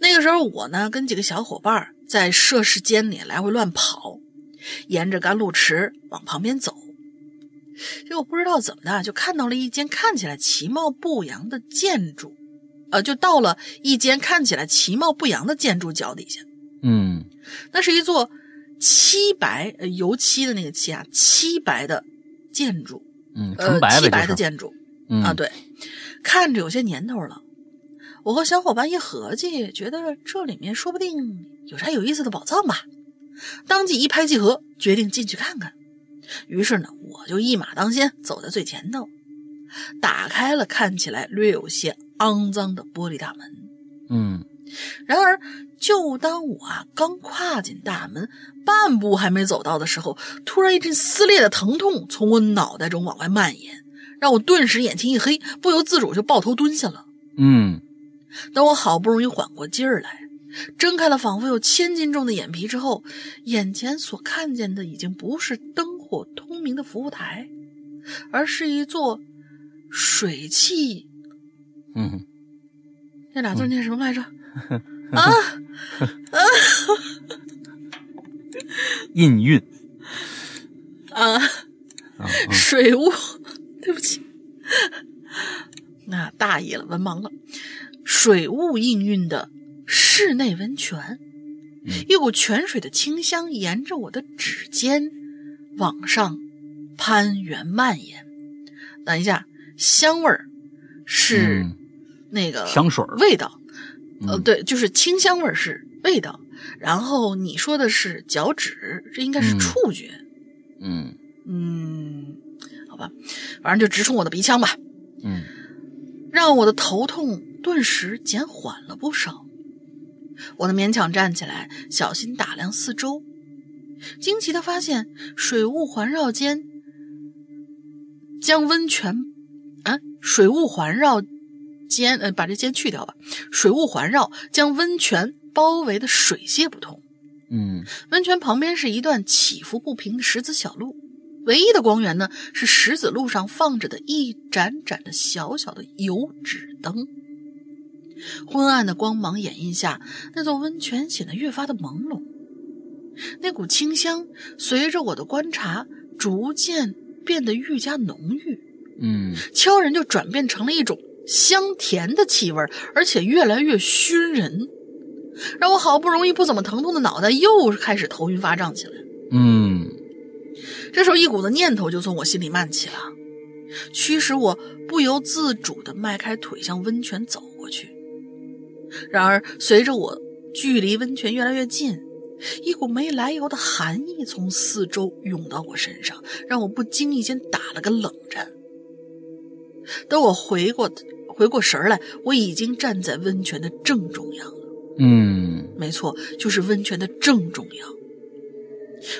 那个时候我呢跟几个小伙伴儿在设施间里来回乱跑，沿着甘露池往旁边走。结果不知道怎么的，就看到了一间看起来其貌不扬的建筑，呃，就到了一间看起来其貌不扬的建筑脚底下。嗯那是一座漆白呃油漆的那个漆啊，漆白的建筑，嗯，呃纯，白漆白的建筑嗯啊，对，看着有些年头了。我和小伙伴一合计，觉得这里面说不定有啥有意思的宝藏吧，当即一拍即合，决定进去看看。于是呢，我就一马当先，走在最前头，打开了看起来略有些肮脏的玻璃大门。嗯然而，就当我啊刚跨进大门，半步还没走到的时候，突然一阵撕裂的疼痛从我脑袋中往外蔓延，让我顿时眼前一黑，不由自主就抱头蹲下了。嗯等我好不容易缓过劲儿来，睁开了仿佛有千斤重的眼皮之后，眼前所看见的已经不是灯火通明的服务台，而是一座水汽嗯那俩字念什么来着？(laughs) (laughs) 啊，印韵啊，水雾，(laughs) 对不起，那大意了，文盲了。水雾氤氲的室内温泉，一股泉水的清香沿着我的指尖往上攀援蔓延。等一下，香味儿是嗯。那个香水味道，呃，嗯对，就是清香味是味道。然后你说的是脚趾，这应该是嗯触觉。嗯嗯，好吧，反正就直冲我的鼻腔吧，嗯让我的头痛顿时减缓了不少。我的勉强站起来，小心打量四周，惊奇的发现水雾环绕间，将温泉，啊，水雾环绕间，呃，把这间去掉吧，水雾环绕将温泉包围的水泄不通。嗯温泉旁边是一段起伏不平的石子小路，唯一的光源呢是石子路上放着的一盏盏的小小的油纸灯。昏暗的光芒掩映下，那座温泉显得越发的朦胧。那股清香随着我的观察，逐渐变得愈加浓郁，嗯悄然就转变成了一种香甜的气味，而且越来越熏人，让我好不容易不怎么疼痛的脑袋又开始头晕发胀起来。嗯这时候，一股子念头就从我心里漫起了，驱使我不由自主地迈开腿向温泉走过去。然而，随着我距离温泉越来越近，一股没来由的寒意从四周涌到我身上，让我不经意间打了个冷战。等我回过回过神儿来，我已经站在温泉的正中央了。嗯没错，就是温泉的正中央。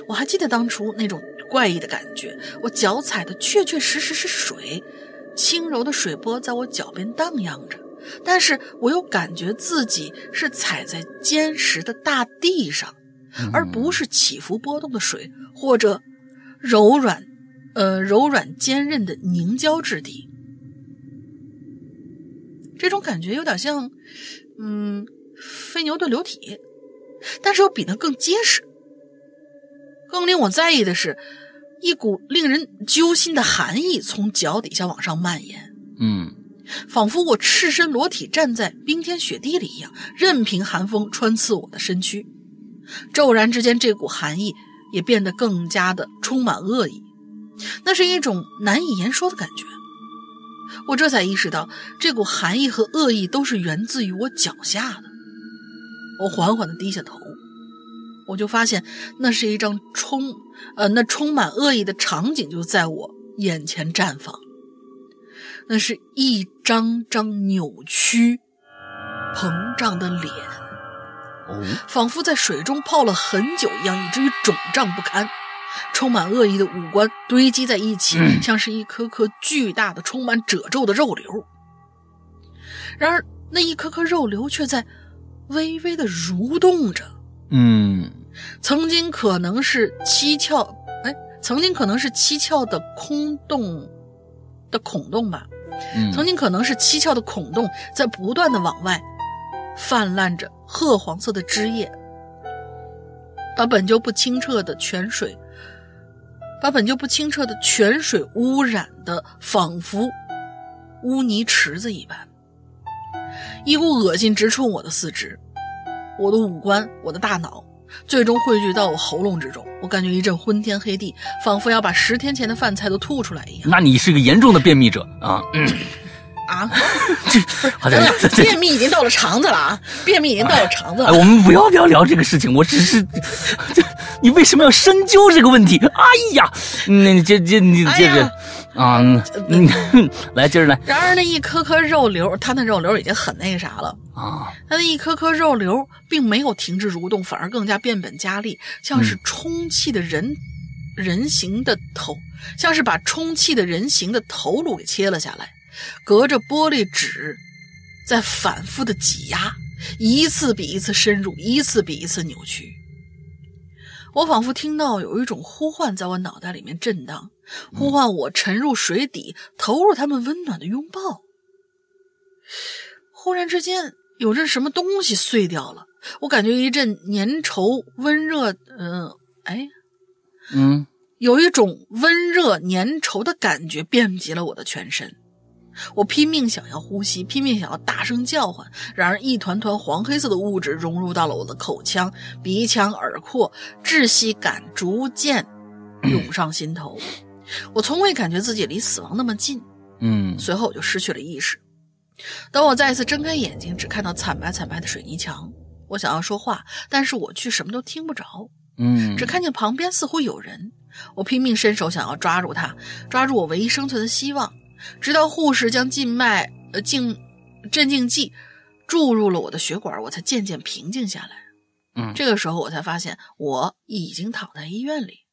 我还记得当初那种怪异的感觉，我脚踩的确确实实是水，轻柔的水波在我脚边荡漾着，但是我又感觉自己是踩在坚实的大地上，而不是起伏波动的水或者柔软，呃柔软坚韧的凝胶质地。这种感觉有点像，嗯，飞牛顿流体，但是又比那更结实。更令我在意的是，一股令人揪心的寒意从脚底下往上蔓延，嗯仿佛我赤身裸体站在冰天雪地里一样，任凭寒风穿刺我的身躯。骤然之间，这股寒意也变得更加的充满恶意，那是一种难以言说的感觉。我这才意识到，这股寒意和恶意都是源自于我脚下的。我缓缓的低下头，我就发现那是一张充呃那充满恶意的场景就在我眼前绽放。那是一张张扭曲、膨胀的脸，哦仿佛在水中泡了很久一样，以至于肿胀不堪。充满恶意的五官堆积在一起，像是一颗颗巨大的、充满褶皱的肉瘤。然而那一颗颗肉瘤却在微微的蠕动着。嗯曾经可能是七窍，哎，曾经可能是七窍的空洞的孔洞吧，嗯，曾经可能是七窍的孔洞在不断的往外泛滥着褐黄色的汁液，把本就不清澈的泉水，把本就不清澈的泉水污染的仿佛污泥池子一般，一股恶心直冲我的四肢，我的五官，我的大脑。最终汇聚到我喉咙之中，我感觉一阵昏天黑地，仿佛要把十天前的饭菜都吐出来一样。那你是个严重的便秘者啊！嗯啊，(laughs) 好的，这这便秘已经到了肠子了啊！便秘已经到了肠子哎，了。我们不要不要聊这个事情，我只是，这你为什么要深究这个问题？哎呀，那你接接你接着、啊，嗯，(laughs) 来接着来然而那一颗颗肉瘤，它那肉瘤已经很那个啥了。啊，它那一颗颗肉瘤并没有停止蠕动，反而更加变本加厉，像是充气的人、人形的头，像是把充气的人形的头颅给切了下来，隔着玻璃纸，在反复的挤压，一次比一次深入，一次比一次扭曲。我仿佛听到有一种呼唤在我脑袋里面震荡，呼唤我沉入水底，投入他们温暖的拥抱。忽然之间，有阵什么东西碎掉了，我感觉一阵粘稠、温热，嗯、哎，嗯有一种温热粘稠的感觉遍及了我的全身。我拼命想要呼吸，拼命想要大声叫唤，然而一团团黄黑色的物质融入到了我的口腔、鼻腔、耳廓，窒息感逐渐 (clears throat) 涌上心头。我从未感觉自己离死亡那么近。嗯随后我就失去了意识。等我再一次睁开眼睛，只看到惨白惨白的水泥墙。我想要说话，但是我却什么都听不着，嗯，只看见旁边似乎有人。我拼命伸手想要抓住他，抓住我唯一生存的希望，直到护士将静脉呃静镇静剂注入了我的血管，我才渐渐平静下来。嗯这个时候我才发现我已经躺在医院里，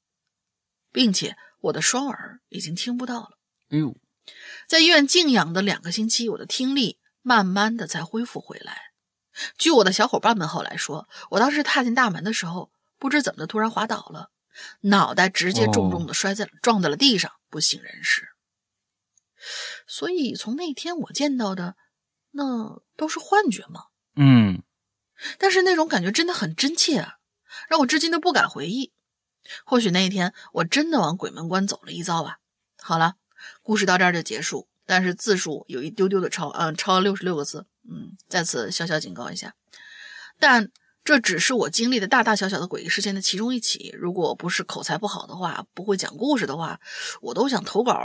并且我的双耳已经听不到了。哎呦，在医院静养的两个星期，我的听力慢慢的才恢复回来。据我的小伙伴们后来说，我当时踏进大门的时候，不知怎么的突然滑倒了，脑袋直接重重的摔在了、撞在了地上，不省人事。所以从那天我见到的，那都是幻觉吗？嗯但是那种感觉真的很真切啊，让我至今都不敢回忆。或许那一天我真的往鬼门关走了一遭吧。好了，故事到这儿就结束，但是字数有一丢丢的超，嗯，超了六十六个字，嗯，在此小小警告一下。但这只是我经历的大大小小的诡异事件的其中一起。如果不是口才不好的话，不会讲故事的话，我都想投稿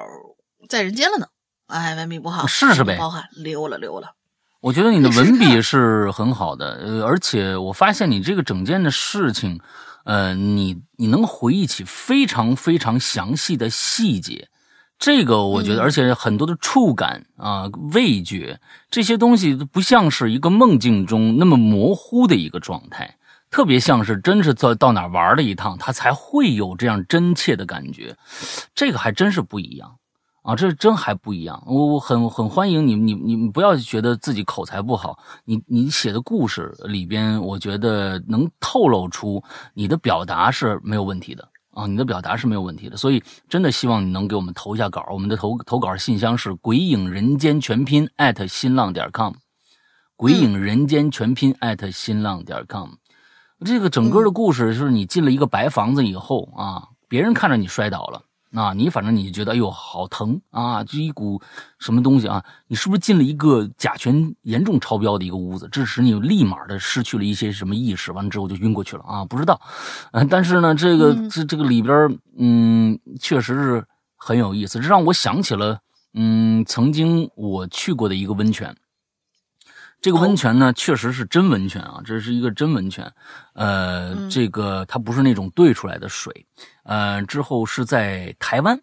在人间了呢。哎，文笔不好，试试呗溜了溜了。我觉得你的 (laughs) 文笔是很好的，呃，而且我发现你这个整件的事情，呃，你你能回忆起非常非常详细的细节，这个我觉得，嗯而且很多的触感啊、味觉这些东西不像是一个梦境中那么模糊的一个状态，特别像是真是到到哪儿玩了一趟，他才会有这样真切的感觉，这个还真是不一样。啊，这真还不一样。我我很很欢迎你，你你不要觉得自己口才不好，你你写的故事里边，我觉得能透露出你的表达是没有问题的啊，你的表达是没有问题的。所以真的希望你能给我们投一下稿，我们的投投稿信箱是鬼影人间全拼艾特新浪点 com，鬼影人间全拼艾特新浪点 com。这个整个的故事就是你进了一个白房子以后啊，别人看着你摔倒了。啊，你反正你觉得哎呦好疼啊，这一股什么东西啊？你是不是进了一个甲醛严重超标的一个屋子，致使你立马的失去了一些什么意识，完了之后就晕过去了啊？不知道，嗯、但是呢，这个嗯这这个里边，嗯，确实是很有意思，这让我想起了，嗯，曾经我去过的一个温泉。这个温泉呢，确实是真温泉啊，这是一个真温泉，呃，嗯这个它不是那种兑出来的水，呃，之后是在台湾，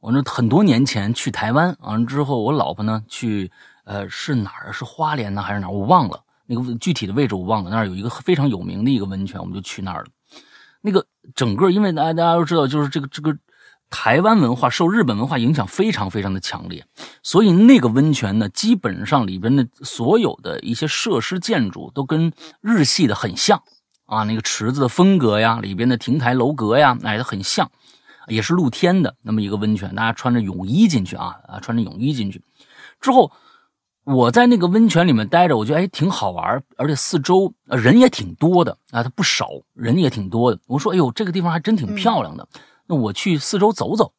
我那很多年前去台湾，完了之后我老婆呢去，呃，是哪儿？是花莲呢还是哪儿？我忘了那个具体的位置，我忘了。那儿有一个非常有名的一个温泉，我们就去那儿了。那个整个，因为大家大家都知道，就是这个这个台湾文化受日本文化影响非常非常的强烈，所以那个温泉呢，基本上里边的所有的一些设施建筑都跟日系的很像啊，那个池子的风格呀，里边的亭台楼阁呀，哎，都很像，也是露天的那么一个温泉，大家穿着泳衣进去啊啊，穿着泳衣进去之后。我在那个温泉里面待着，我觉得哎挺好玩，而且四周人也挺多的啊，它不少人也挺多的。我说哎呦，这个地方还真挺漂亮的。那我去四周走走，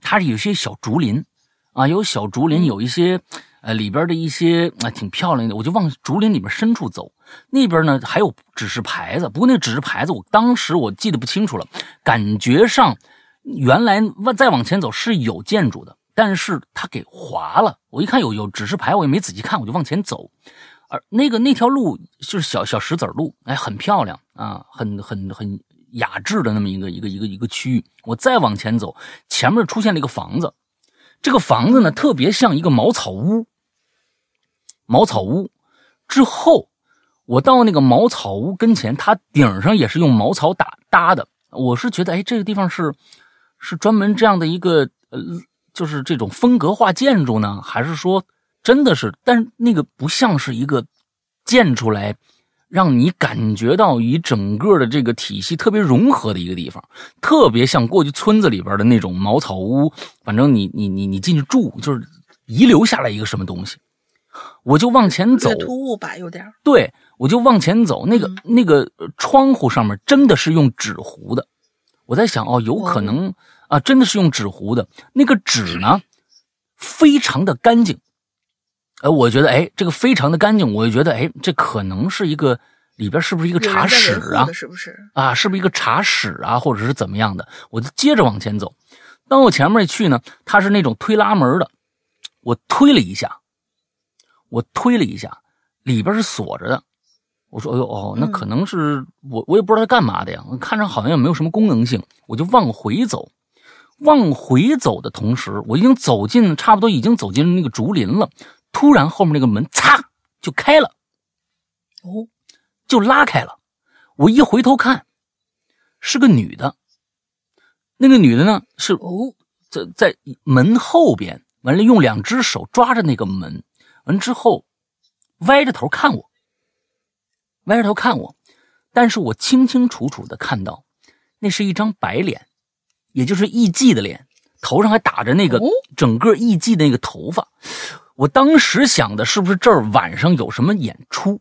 它是有些小竹林啊，有小竹林，有一些呃里边的一些啊挺漂亮的。我就往竹林里边深处走，那边呢还有指示牌子，不过那指示牌子我当时我记得不清楚了，感觉上原来往再往前走是有建筑的。但是它给划了，我一看有有指示牌，我也没仔细看，我就往前走。而那个那条路就是小小石子路，哎，很漂亮啊，很很很雅致的那么一个一个一个一个区域。我再往前走，前面出现了一个房子，这个房子呢特别像一个茅草屋。茅草屋之后，我到那个茅草屋跟前，它顶上也是用茅草打搭的。我是觉得，哎，这个地方是是专门这样的一个呃。就是这种风格化建筑呢，还是说真的是？但那个不像是一个建出来，让你感觉到与整个的这个体系特别融合的一个地方，特别像过去村子里边的那种茅草屋。反正你你你你进去住，就是遗留下来一个什么东西。我就往前走，突兀吧，有点。对，我就往前走，那个那个窗户上面真的是用纸糊的。我在想，哦，有可能。啊，真的是用纸糊的，那个纸呢，非常的干净。呃，我觉得，哎，这个非常的干净，我就觉得，哎，这可能是一个里边是不是一个茶室啊？是不是？啊，是不是一个茶室啊，或者是怎么样的？我就接着往前走。当我前面一去呢，它是那种推拉门的，我推了一下，我推了一下，里边是锁着的。我说：“哎呦哦，那可能是我，我也不知道它干嘛的呀。看着好像也没有什么功能性，我就往回走。”往回走的同时，我已经走进，差不多已经走进那个竹林了。突然，后面那个门嚓就开了，哦，就拉开了。我一回头看，是个女的。那个女的呢，是哦，在在门后边，完了用两只手抓着那个门，完之后歪着头看我，歪着头看我。但是我清清楚楚的看到，那是一张白脸。也就是艺妓的脸，头上还打着那个整个艺妓的那个头发。我当时想的是不是这儿晚上有什么演出？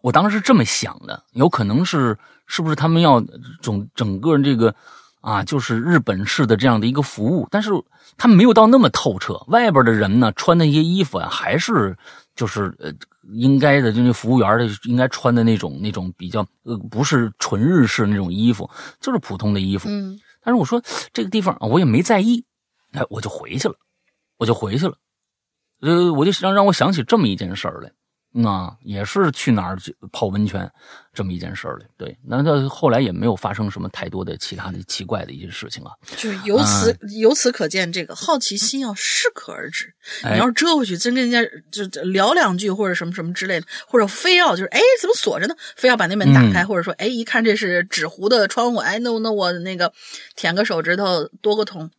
我当时这么想的，有可能是是不是他们要整整个这个啊，就是日本式的这样的一个服务，但是他没有到那么透彻。外边的人呢，穿那些衣服啊，还是就是呃。应该的，就那服务员的应该穿的那种那种比较呃，不是纯日式那种衣服，就是普通的衣服。嗯，但是我说这个地方我也没在意，哎，我就回去了，我就回去了。呃，我就让让我想起这么一件事儿来。那也是去哪儿泡温泉，这么一件事儿来对，那他后来也没有发生什么太多的其他的奇怪的一些事情啊。就是由此由此可见，这个好奇心要适可而止。你要是折回去，真跟人家就聊两句或者什么什么之类的，或者非要就是哎怎么锁着呢？非要把那门打开，或者说哎一看这是纸糊的窗户，哎那那我那个舔个手指头多个桶。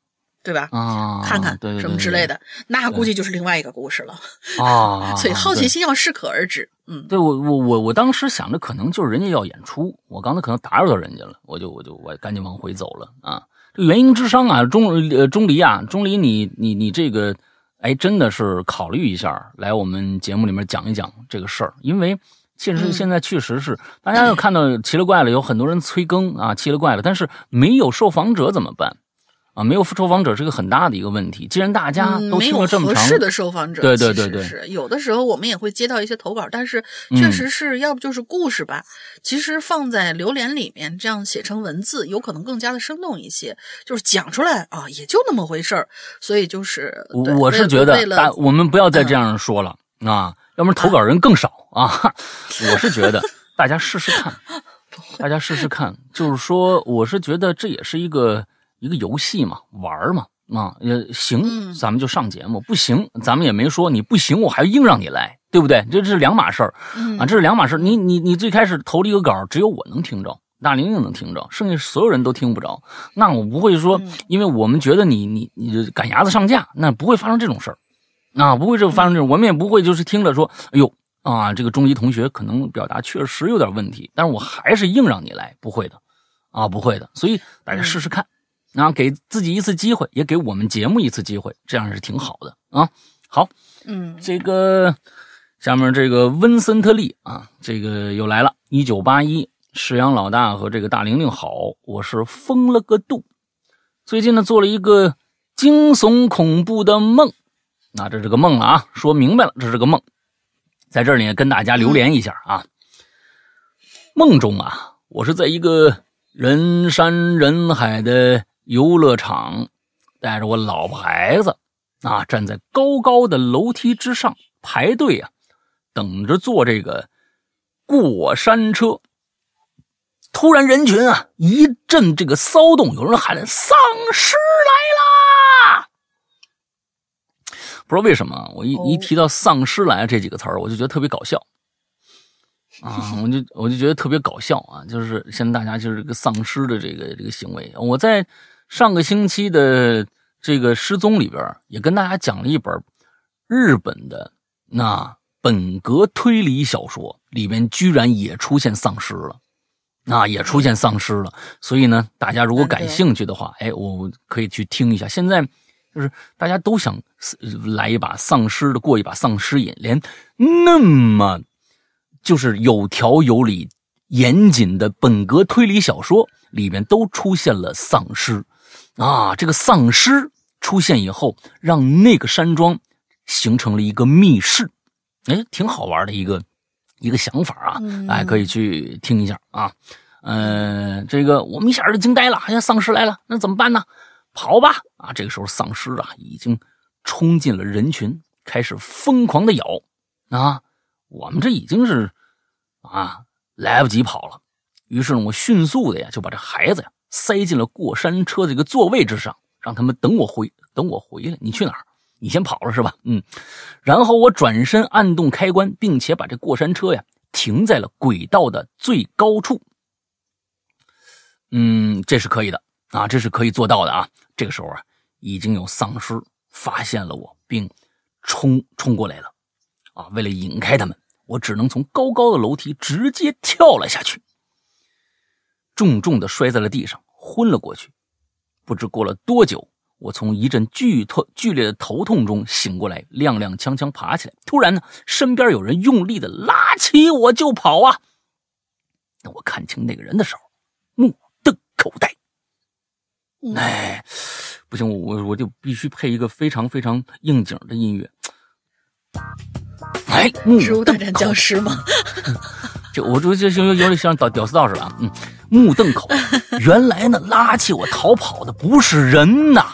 对吧？啊，看看什么之类的，那估计就是另外一个故事了啊。(laughs) 所以好奇心要适可而止。嗯，对我我我我当时想着可能就是人家要演出，我刚才可能打扰到人家了，我就我就我赶紧往回走了啊。这元婴之殇啊，钟呃钟离啊，钟离你你你这个哎真的是考虑一下，来我们节目里面讲一讲这个事儿，因为其实现在确实是大家要看到奇了怪了，有很多人催更啊，奇了怪了，但是没有受访者怎么办？啊，没有受访者是个很大的一个问题。既然大家都听了这么长，合适的受访者，对对对对，是有的时候我们也会接到一些投稿，但是确实是要不就是故事吧。其实放在榴莲里面，这样写成文字，有可能更加的生动一些。就是讲出来啊，也就那么回事儿。所以就是，我是觉得，大我们不要再这样说了啊，要不然投稿人更少啊。我是觉得大家试试看，(laughs) 大家试试看，就是说，我是觉得这也是一个。一个游戏嘛，玩嘛，啊，也行，咱们就上节目；不行，咱们也没说你不行，我还硬让你来，对不对？这这是两码事儿啊，这是两码事儿。你你你最开始投了一个稿，只有我能听着，大玲玲能听着，剩下所有人都听不着。那我不会说，因为我们觉得你你你赶鸭子上架，那不会发生这种事儿，啊，不会这发生这种，我们也不会就是听着说，哎呦啊，这个中医同学可能表达确实有点问题，但是我还是硬让你来，不会的，啊，不会的。所以大家试试看，啊，给自己一次机会，也给我们节目一次机会，这样是挺好的啊。好，嗯，这个下面这个温森特利啊，这个又来了，一九八一。石阳老大和这个大玲玲好，我是疯了个度。最近呢，做了一个惊悚恐怖的梦，那这是个梦了啊，说明白了，这是个梦。在这里跟大家留连一下啊。梦中啊，我是在一个人山人海的游乐场，带着我老婆孩子啊，站在高高的楼梯之上排队啊，等着坐这个过山车。突然，人群啊一阵这个骚动，有人喊“丧尸来啦”。不知道为什么，我一一提到“丧尸来”这几个词儿，我就觉得特别搞笑啊！我就我就觉得特别搞笑啊！就是现在大家就是这个丧尸的这个这个行为。我在上个星期的这个失踪里边，也跟大家讲了一本日本的那本格推理小说，里面居然也出现丧尸了。那也出现丧尸了，所以呢，大家如果感兴趣的话，哎，我可以去听一下。现在就是大家都想来一把丧尸的，过一把丧尸瘾，连那么就是有条有理、严谨的本格推理小说里边都出现了丧尸啊！这个丧尸出现以后，让那个山庄形成了一个密室，哎，挺好玩的一个。一个想法啊，哎，可以去听一下啊。嗯，这个我们一下就惊呆了，好像丧尸来了，那怎么办呢？跑吧！啊，这个时候丧尸啊已经冲进了人群，开始疯狂的咬啊。我们这已经是啊来不及跑了，于是呢，我迅速的呀就把这孩子呀塞进了过山车的这个座位之上，让他们等我回等我回来。你去哪儿？你先跑了是吧？嗯，然后我转身按动开关，并且把这过山车呀停在了轨道的最高处。嗯，这是可以的啊，这是可以做到的啊。这个时候啊，已经有丧尸发现了我，并冲冲过来了。啊，为了引开他们，我只能从高高的楼梯直接跳了下去，重重的摔在了地上，昏了过去。不知过了多久。我从一阵剧痛、剧烈的头痛中醒过来，踉踉跄跄爬起来。突然呢，身边有人用力的拉起我就跑啊！等我看清那个人的时候，目瞪口呆。哎，不行，我我我就必须配一个非常非常应景的音乐。哎，目大战僵尸吗？(laughs) 就我这这有有点像屌屌丝道士了。嗯，目瞪口呆，(laughs) 原来呢，拉起我逃跑的不是人呐！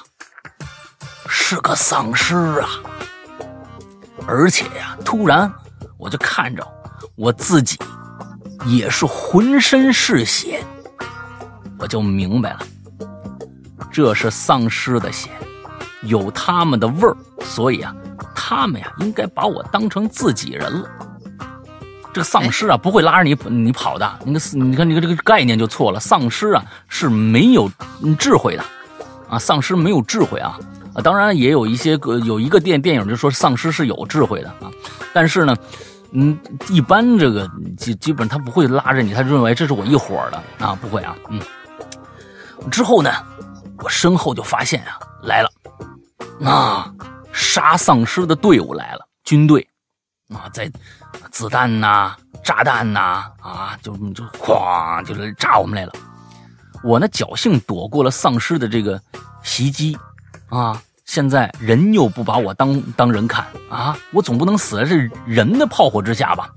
是个丧尸啊！而且呀，突然我就看着我自己也是浑身是血，我就明白了，这是丧尸的血，有他们的味儿，所以啊，他们呀应该把我当成自己人了。这个丧尸啊不会拉着你你跑的，你个你看你看这个概念就错了，丧尸啊是没有智慧的。啊，丧尸没有智慧啊。啊，当然也有一些个有一个电电影就说丧尸是有智慧的。啊，但是呢，嗯，一般这个基基本他不会拉着你，他认为这是我一伙的。啊，不会啊，嗯。之后呢，我身后就发现啊来了，啊，杀丧尸的队伍来了，军队。啊，在子弹呐、炸弹呐啊，就就哐就来炸我们来了。我呢侥幸躲过了丧尸的这个袭击啊。现在人又不把我当当人看啊！我总不能死在这人的炮火之下吧？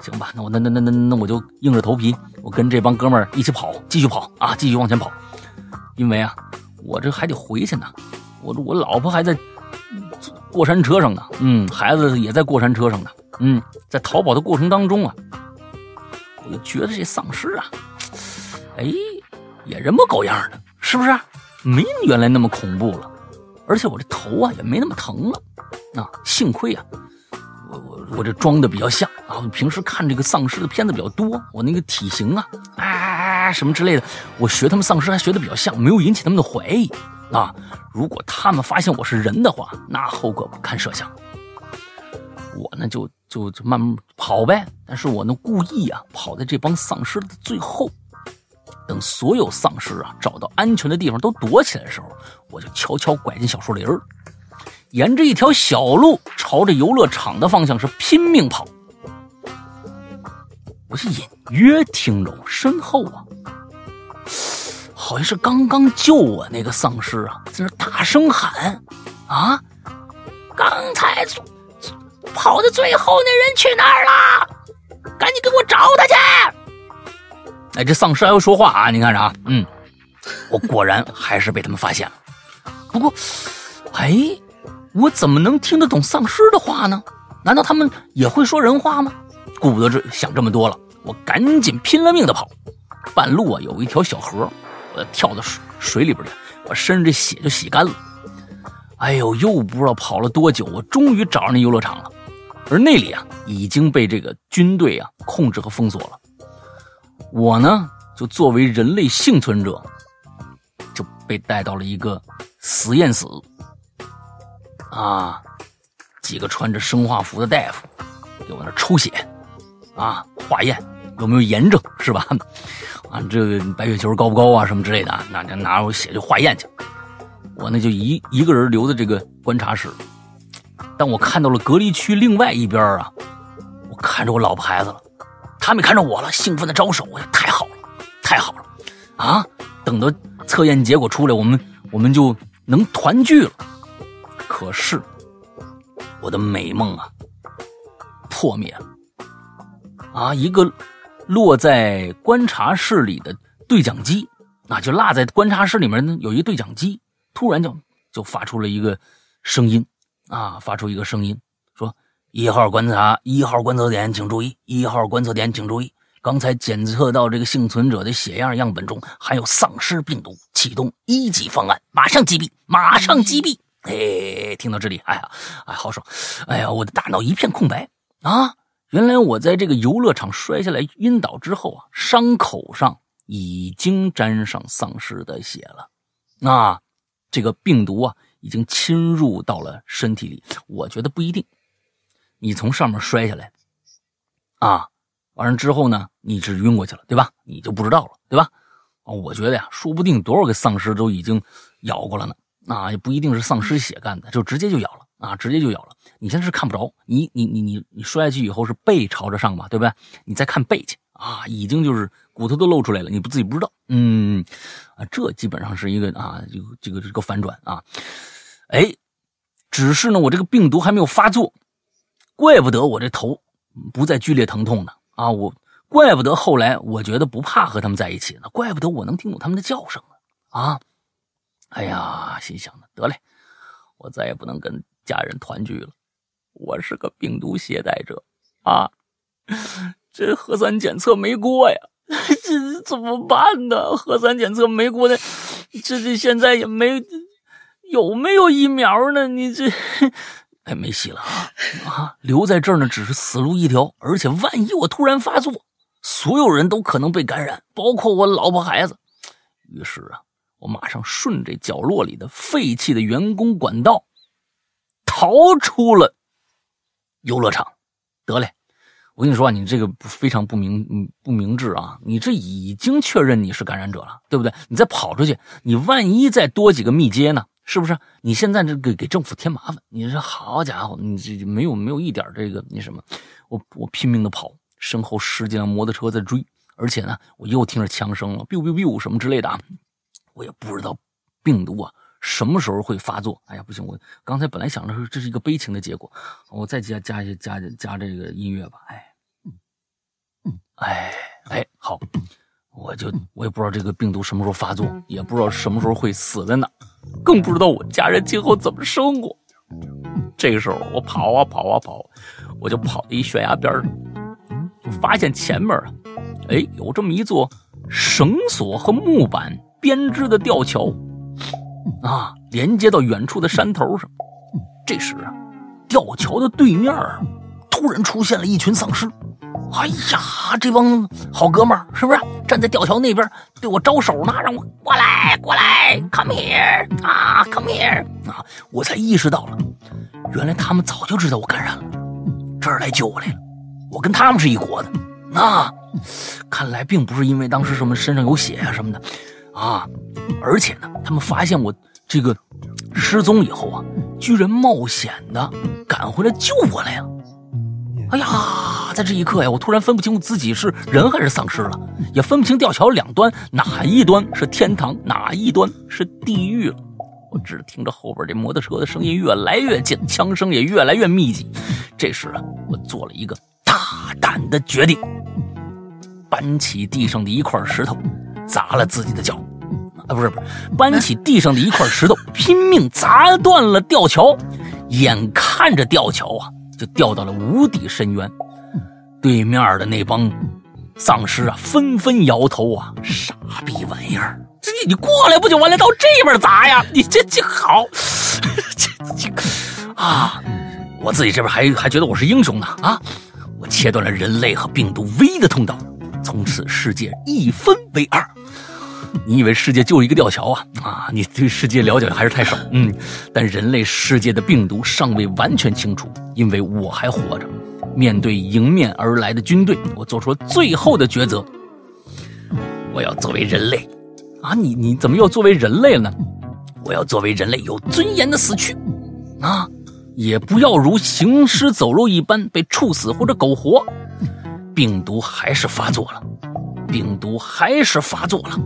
行吧，那我那那那那那我就硬着头皮，我跟这帮哥们儿一起跑，继续跑啊，继续往前跑。因为啊，我这还得回去呢，我我老婆还在过山车上呢，嗯，孩子也在过山车上呢，嗯，在逃跑的过程当中啊，我就觉得这丧尸啊，哎，也人模狗样的，是不是？没原来那么恐怖了。而且我这头啊也没那么疼了，啊，幸亏啊，我我我这装的比较像啊，平时看这个丧尸的片子比较多，我那个体型啊，啊什么之类的，我学他们丧尸还学的比较像，没有引起他们的怀疑啊。如果他们发现我是人的话，那后果不堪设想。我呢就就就慢慢跑呗，但是我呢故意啊跑在这帮丧尸的最后，等所有丧尸啊找到安全的地方都躲起来的时候，我就悄悄拐进小树林儿，沿着一条小路朝着游乐场的方向是拼命跑。我是隐约听着身后啊，好像是刚刚救我那个丧尸啊，在那大声喊：“啊，刚才跑的最后那人去哪儿了？赶紧给我找他去！”哎，这丧尸还会说话啊！你看着啊，嗯，我果然还是被他们发现了。不过，哎，我怎么能听得懂丧尸的话呢？难道他们也会说人话吗？顾不得这想这么多了，我赶紧拼了命的跑。半路啊，有一条小河，我跳到水水里边去，我身上这血就洗干了。哎呦，又不知道跑了多久，我终于找着那游乐场了。而那里啊，已经被这个军队啊控制和封锁了。我呢，就作为人类幸存者，就被带到了一个实验室。啊，几个穿着生化服的大夫给我那抽血。啊，化验有没有炎症是吧？(laughs) 啊，这个白血球高不高啊，什么之类的，那就拿我血去化验去。我呢就一一个人留在这个观察室，但我看到了隔离区另外一边啊，我看着我老婆孩子了，他们看着我了，兴奋的招手，太好了，太好了，啊，等到测验结果出来，我们我们就能团聚了。可是我的美梦啊，破灭了。啊，一个落在观察室里的对讲机，那就落在观察室里面呢。有一对讲机，突然就就发出了一个声音，啊，发出一个声音说：“一号观察，一号观测点，请注意，一号观测点，请注意，刚才检测到这个幸存者的血样样本中含有丧尸病毒，启动一级方案，马上击毙，马上击毙。”哎，听到这里，哎呀，哎，好爽！哎呀，我的大脑一片空白啊。原来我在这个游乐场摔下来晕倒之后啊，伤口上已经沾上丧尸的血了，那这个病毒啊已经侵入到了身体里。我觉得不一定，你从上面摔下来，啊，完了之后呢，你只晕过去了，对吧？你就不知道了，对吧？啊，我觉得呀，说不定多少个丧尸都已经咬过了呢，啊，也不一定是丧尸血干的，就直接就咬了。啊，直接就咬了。你现在是看不着，你你你你你摔下去以后是背朝着上吧，对不对？你再看背去啊，已经就是骨头都露出来了，你不自己不知道。嗯，啊，这基本上是一个啊，这个这个这个反转啊。哎，只是呢，我这个病毒还没有发作，怪不得我这头不再剧烈疼痛呢。啊，我怪不得后来我觉得不怕和他们在一起呢，怪不得我能听懂他们的叫声。啊，哎呀，心想呢得嘞，我再也不能跟。家人团聚了，我是个病毒携带者啊！这核酸检测没过呀，这怎么办呢？核酸检测没过的，这这现在也没有没有疫苗呢？你这哎没戏了啊！啊，留在这儿呢，只是死路一条。而且万一我突然发作，所有人都可能被感染，包括我老婆孩子。于是啊，我马上顺着角落里的废弃的员工管道。逃出了游乐场，得嘞！我跟你说啊，你这个非常不明不明智啊！你这已经确认你是感染者了，对不对？你再跑出去，你万一再多几个密接呢？是不是？你现在这给给政府添麻烦，你说好家伙，你这没有没有一点这个那什么？我我拼命的跑，身后十几辆摩托车在追，而且呢，我又听着枪声了，biu biu biu 什么之类的啊！我也不知道病毒啊。什么时候会发作？哎呀，不行！我刚才本来想着说这是一个悲情的结果，我再加加加加这个音乐吧。哎，嗯，哎哎，好，我就我也不知道这个病毒什么时候发作，也不知道什么时候会死在哪，更不知道我家人今后怎么生活。这个时候，我跑啊跑啊跑，我就跑到一悬崖边上，发现前面啊，哎，有这么一座绳索和木板编织的吊桥。啊，连接到远处的山头上。这时啊，吊桥的对面突然出现了一群丧尸。哎呀，这帮好哥们儿是不是站在吊桥那边对我招手呢？让我过来，过来，come here 啊，come here 啊！我才意识到了，原来他们早就知道我感染了，这儿来救我来了。我跟他们是一国的，那看来并不是因为当时什么身上有血啊什么的啊，而且呢，他们发现我这个失踪以后啊，居然冒险的赶回来救我来了！哎呀，在这一刻呀，我突然分不清自己是人还是丧尸了，也分不清吊桥两端哪一端是天堂，哪一端是地狱了。我只听着后边这摩托车的声音越来越近，枪声也越来越密集。这时啊，我做了一个大胆的决定，搬起地上的一块石头，砸了自己的脚。啊，不是不是，搬起地上的一块石头，拼命砸断了吊桥，眼看着吊桥啊。就掉到了无底深渊，对面的那帮丧尸啊，纷纷摇头啊，傻逼玩意儿，这你过来不就完了？到这边砸呀？你这这好，(laughs) 这这啊，我自己这边还还觉得我是英雄呢啊！我切断了人类和病毒唯一的通道，从此世界一分为二。你以为世界就一个吊桥啊？啊，你对世界了解还是太少。嗯，但人类世界的病毒尚未完全清除，因为我还活着。面对迎面而来的军队，我做出了最后的抉择。我要作为人类，啊，你你怎么又作为人类了呢？我要作为人类有尊严的死去，啊，也不要如行尸走肉一般被处死或者苟活。病毒还是发作了。病毒还是发作了，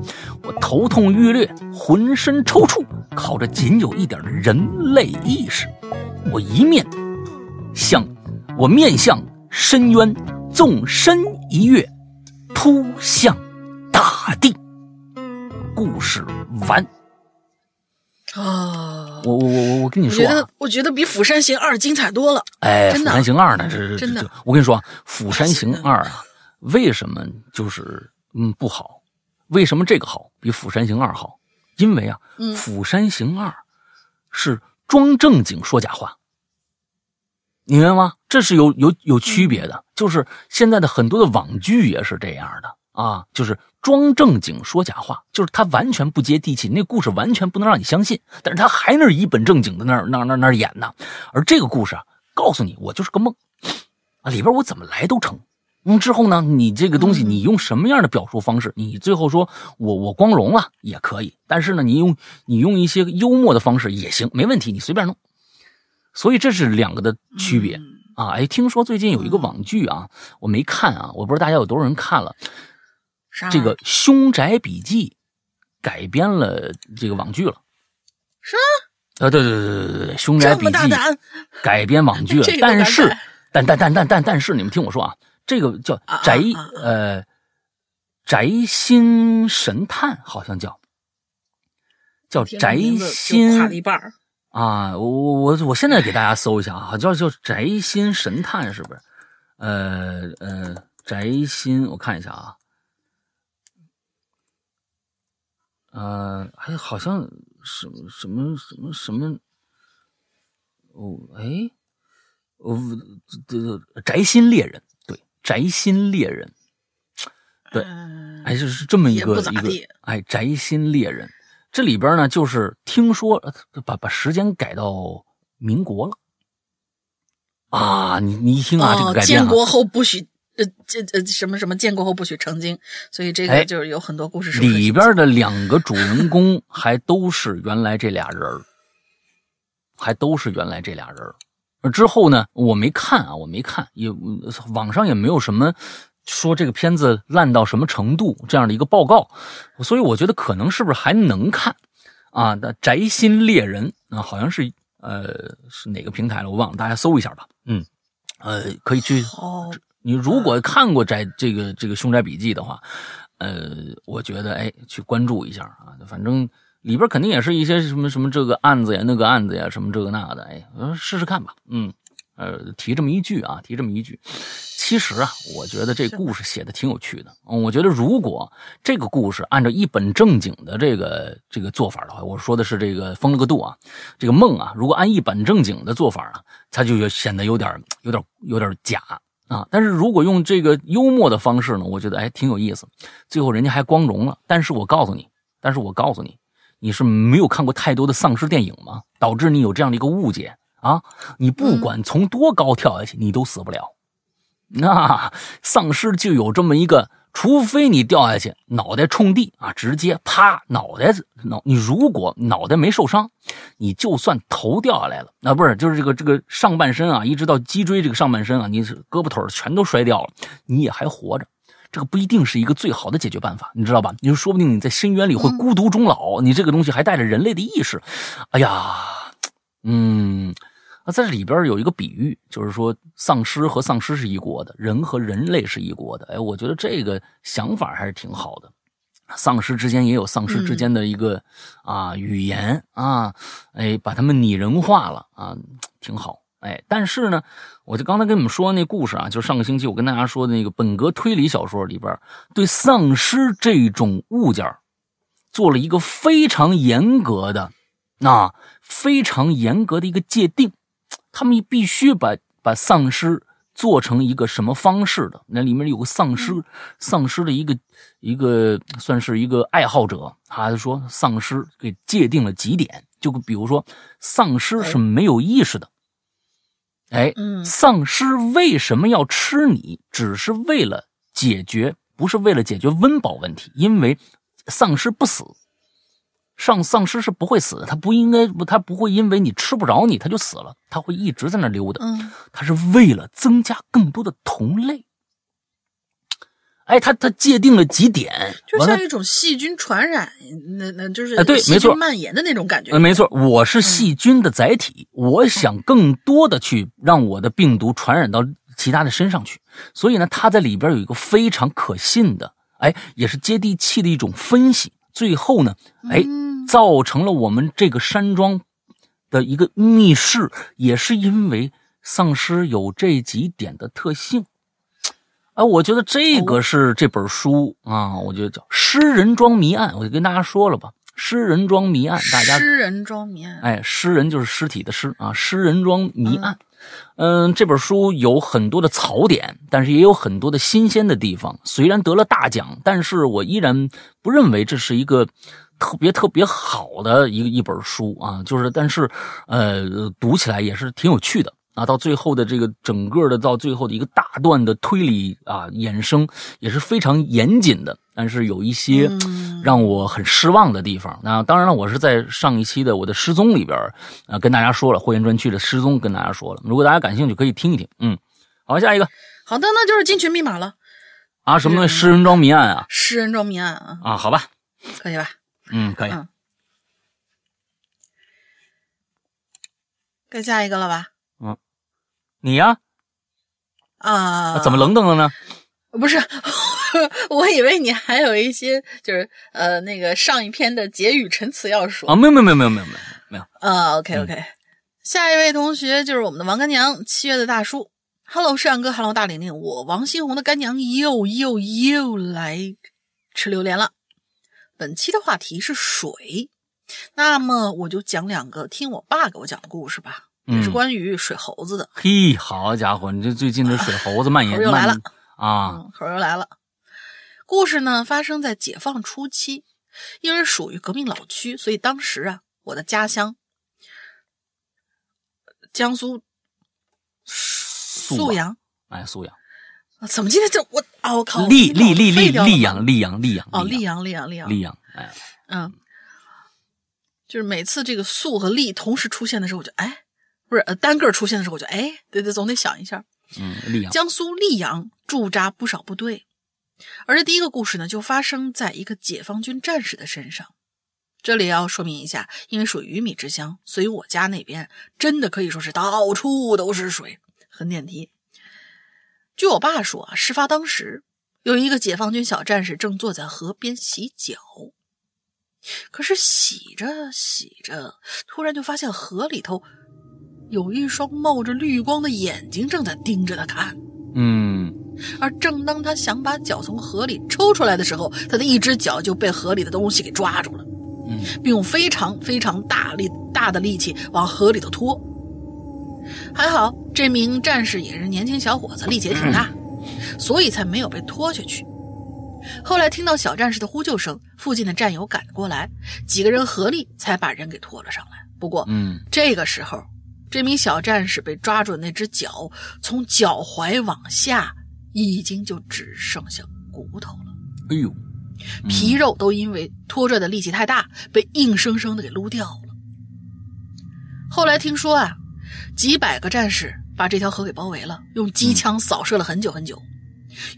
我头痛欲裂，浑身抽搐，靠着仅有一点的人类意识，我一面向我面向深渊，纵身一跃，扑向大地。故事完。啊！我我我我跟你说，我觉得我觉得比《釜山行二》精彩多了。哎，《釜山行二》呢？这真的这，我跟你说啊，《釜山行二》啊，为什么就是嗯不好？为什么这个好比《釜山行二》好？因为啊，嗯釜山行二》是装正经说假话，你明白吗？这是有有有区别的。就是现在的很多的网剧也是这样的啊，就是装正经说假话，就是他完全不接地气，那故事完全不能让你相信，但是他还那一本正经的那儿那儿那儿那儿演呢。而这个故事啊，告诉你，我就是个梦啊，里边我怎么来都成。嗯，之后呢，你这个东西，嗯你用什么样的表述方式，你最后说我我光荣了也可以，但是呢，你用你用一些幽默的方式也行，没问题，你随便弄。所以这是两个的区别、嗯啊！哎，听说最近有一个网剧啊，我没看啊，我不知道大家有多少人看了。啥这个《凶宅笔记》改编了这个网剧了。是啊，对对对对对对，《凶宅笔记改编网剧了 (laughs) 但是但但但但但但是你们听我说啊，这个叫啊宅呃宅心神探，好像叫叫宅心跨了一半儿。啊，我我我我现在给大家搜一下啊，叫叫宅心神探是不是？呃呃，宅心，我看一下啊，呃，还好像什么什么什么什么，哦，哎，哦，这这宅心猎人，对，宅心猎人，对嗯哎，是是这么一个一个哎，宅心猎人，这里边呢，就是听说呃把把时间改到民国了。啊！你你一听啊，这个建国后不许呃这呃什么什么建国后不许成精，所以这哎个就是有很多故事里边的两个主人公还都是原来这俩人儿还都是原来这俩人之后呢，我没看啊，我没看，也网上也没有什么说这个片子烂到什么程度这样的一个报告，所以我觉得可能是不是还能看啊？那《宅心猎人》啊，好像是呃是哪个平台了，我忘了，大家搜一下吧。嗯，呃，可以去哦，你如果看过宅这个这个《凶宅笔记》的话，呃，我觉得哎，去关注一下啊，反正里边肯定也是一些什么什么这个案子呀、那个案子呀，什么这个那的，哎，呃试试看吧。嗯，呃，提这么一句啊，提这么一句。其实啊，我觉得这故事写的挺有趣的。嗯，我觉得如果这个故事按照一本正经的这个这个做法的话，我说的是这个封了个度啊，这个梦啊，如果按一本正经的做法啊，它就显得有点有点有点假啊。但是如果用这个幽默的方式呢，我觉得哎挺有意思。最后人家还光荣了。但是我告诉你，但是我告诉你，你是没有看过太多的丧尸电影吗？导致你有这样的一个误解啊！你不管从多高跳下去，你都死不了。那丧尸就有这么一个，除非你掉下去，脑袋冲地啊，直接啪，脑袋脑，你如果脑袋没受伤，你就算头掉下来了，啊，不是，就是这个这个上半身啊，一直到脊椎这个上半身啊，你是胳膊腿全都摔掉了，你也还活着，这个不一定是一个最好的解决办法，你知道吧？你就说不定你在深渊里会孤独终老，你这个东西还带着人类的意识，哎呀，嗯。那在这里边有一个比喻，就是说丧尸和丧尸是一国的，人和人类是一国的。哎，我觉得这个想法还是挺好的。丧尸之间也有丧尸之间的一个啊语言啊，哎，把他们拟人化了啊，挺好。哎，但是呢，我就刚才跟你们说那故事啊，就上个星期我跟大家说的那个本格推理小说里边，对丧尸这种物件做了一个非常严格的、那非常严格的一个界定。他们必须把把丧尸做成一个什么方式的？那里面有个丧尸，丧尸的一个一个算是一个爱好者，他说丧尸给界定了几点，就比如说丧尸是没有意识的，哎，丧尸为什么要吃你？只是为了解决，不是为了解决温饱问题，因为丧尸不死。上丧尸是不会死的，他不应该不，他不会因为你吃不着你他就死了，他会一直在那溜达。嗯，他是为了增加更多的同类。哎，他他界定了几点，就像一种细菌传染，那那就是哎对，没错，蔓延的那种感觉。没错，我是细菌的载体，我想更多的去让我的病毒传染到其他的身上去，所以呢，他在里边有一个非常可信的，哎，也是接地气的一种分析。最后呢，哎。造成了我们这个山庄的一个密室，也是因为丧尸有这几点的特性。哎，我觉得这个是这本书啊，我觉得叫《诗人庄谜案》，我就跟大家说了吧，《诗人庄谜案》，大家尸人庄谜案，哎，尸人就是尸体的尸啊，《诗人庄谜案》。嗯，这本书有很多的槽点，但是也有很多的新鲜的地方。虽然得了大奖，但是我依然不认为这是一个。特别特别好的一个一本书啊，就是，但是，呃，读起来也是挺有趣的啊。到最后的这个整个的到最后的一个大段的推理啊，衍生也是非常严谨的，但是有一些让我很失望的地方。那当然了，我是在上一期的我的失踪里边啊，跟大家说了会员专区的失踪，跟大家说了。如果大家感兴趣，可以听一听。嗯，好，下一个。好的，那就是进群密码了。啊，什么东西？诗人庄谜案啊？诗人庄谜案啊？啊，好吧，可以吧？嗯，可以。该下一个了吧？嗯，你呀？啊？怎么冷等了呢？不是，我以为你还有一些，就是呃，那个上一篇的结语陈词要说。啊，没有，没有，没有，没有，没有，没有。啊，OK，OK。下一位同学就是我们的王干娘，七月的大叔。Hello，摄像哥，Hello，大玲玲，我王新红的干娘又又又来吃榴莲了。本期的话题是水，那么我就讲两个听我爸给我讲的故事吧，也是关于水猴子的。嘿，好家伙，你这最近这水猴子蔓延又来了啊，猴又来了。故事呢发生在解放初期，因为属于革命老区，所以当时啊，我的家乡江苏宿阳，哎，宿阳。怎么今天这我啊我靠！溧溧溧溧溧阳溧阳溧阳哦溧阳溧阳溧阳溧阳哎嗯，就是每次这个素和溧同时出现的时候，我就哎不是呃单个出现的时候，我就哎对对总得想一下嗯溧阳江苏溧阳驻扎不少部队，而这第一个故事呢就发生在一个解放军战士的身上。这里要说明一下，因为属于鱼米之乡，所以我家那边真的可以说是到处都是水，很点题。据我爸说啊，事发当时有一个解放军小战士正坐在河边洗脚，可是洗着洗着，突然就发现河里头有一双冒着绿光的眼睛正在盯着他看。嗯，而正当他想把脚从河里抽出来的时候，他的一只脚就被河里的东西给抓住了，嗯并用非常非常大力大的力气往河里头拖。还好这名战士也是年轻小伙子，力气也挺大，(laughs) 所以才没有被拖下去。后来听到小战士的呼救声，附近的战友赶过来，几个人合力才把人给拖了上来。不过，嗯这个时候，这名小战士被抓住的那只脚，从脚踝往下，已经就只剩下骨头了，哎呦，皮肉都因为拖拽的力气太大，被硬生生的给撸掉了。后来听说啊，几百个战士把这条河给包围了，用机枪扫射了很久很久，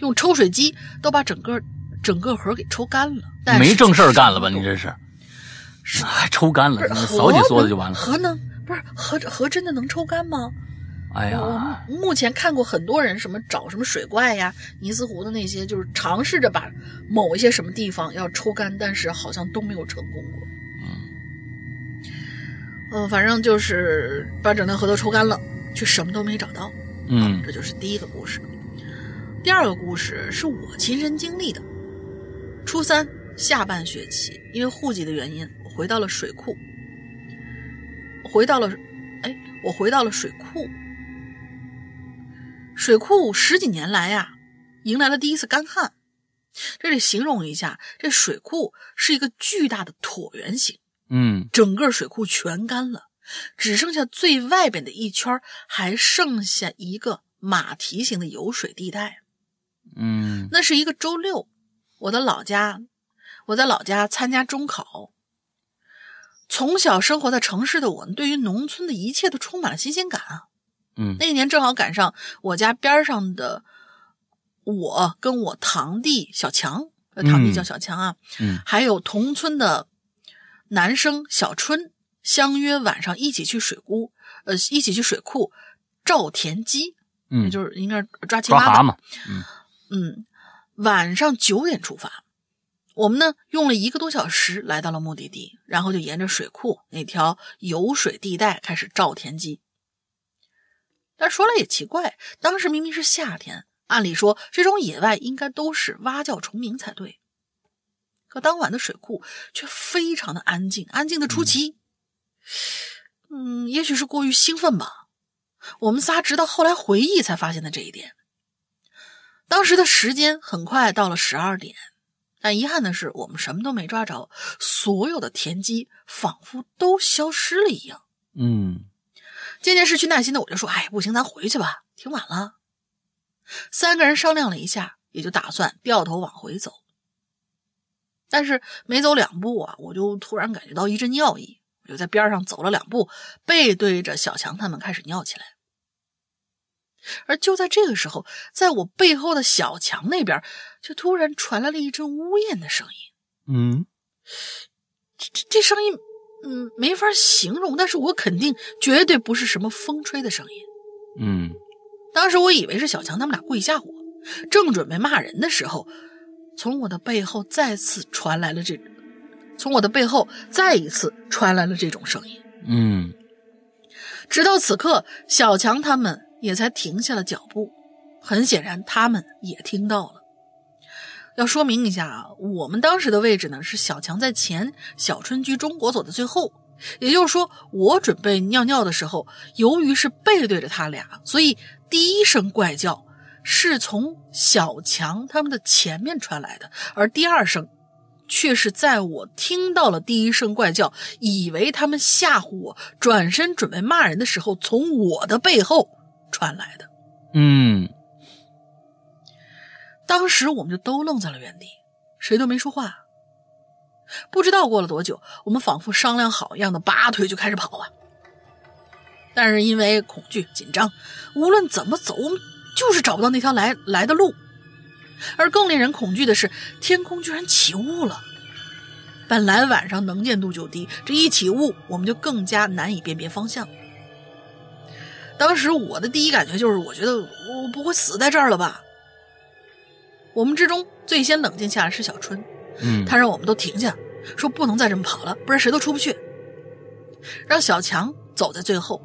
用抽水机都把整个整个河给抽干了。但是没正事儿干了吧？你这是，还抽干了扫几梭子就完了。河能不是河河真的能抽干吗？哎我呀，目前看过很多人什么找什么水怪呀、尼斯湖的那些，就是尝试着把某一些什么地方要抽干，但是好像都没有成功过。嗯，反正就是把整条河都抽干了，却什么都没找到。嗯这就是第一个故事。第二个故事是我亲身经历的。初三下半学期，因为户籍的原因，我回到了水库。回到了，哎，我回到了水库。水库十几年来呀、迎来了第一次干旱。这里形容一下，这水库是一个巨大的椭圆形，嗯整个水库全干了，只剩下最外边的一圈，还剩下一个马蹄形的有水地带。嗯那是一个周六，我的老家，我在老家参加中考。从小生活在城市的我，对于农村的一切都充满了新鲜感啊。嗯那一年正好赶上我家边上的我跟我堂弟小强，呃堂弟嗯叫小强啊，嗯还有同村的男生小春相约晚上一起去水库，呃，一起去水库照田鸡，也嗯，就是应该是抓青蛙吧。抓蛤蟆。嗯，晚上九点出发，我们呢用了一个多小时来到了目的地，然后就沿着水库那条有水地带开始照田鸡。但说来也奇怪，当时明明是夏天，按理说这种野外应该都是蛙叫虫鸣才对，可当晚的水库却非常的安静，安静的出奇。嗯，也许是过于兴奋吧。我们仨直到后来回忆才发现的这一点。当时的时间很快到了十二点，但遗憾的是，我们什么都没抓着，所有的田鸡仿佛都消失了一样。嗯渐渐失去耐心的我就说：“哎，不行，咱回去吧，挺晚了。”三个人商量了一下，也就打算掉头往回走。但是没走两步啊，我就突然感觉到一阵尿意，我就在边上走了两步，背对着小强他们开始尿起来。而就在这个时候，在我背后的小强那边，就突然传来了一阵呜咽的声音。嗯这这这声音，嗯，没法形容，但是我肯定绝对不是什么风吹的声音。嗯当时我以为是小强他们俩故意吓唬我，正准备骂人的时候，从我的背后再次传来了这，从我的背后再一次传来了这种声音。嗯直到此刻，小强他们也才停下了脚步。很显然，他们也听到了。要说明一下啊，我们当时的位置呢是小强在前，小春居中，国走的最后。也就是说，我准备尿尿的时候，由于是背对着他俩，所以第一声怪叫是从小强他们的前面传来的，而第二声却是在我听到了第一声怪叫，以为他们吓唬我，转身准备骂人的时候，从我的背后传来的。嗯当时我们就都愣在了原地，谁都没说话。不知道过了多久，我们仿佛商量好一样的拔腿就开始跑啊。但是因为恐惧紧张，无论怎么走，我们就是找不到那条来来的路。而更令人恐惧的是，天空居然起雾了。本来晚上能见度就低，这一起雾，我们就更加难以辨别方向。当时我的第一感觉就是，我觉得我不会死在这儿了吧？我们之中最先冷静下来是小春，嗯，他让我们都停下，说不能再这么跑了，不然谁都出不去。让小强走在最后，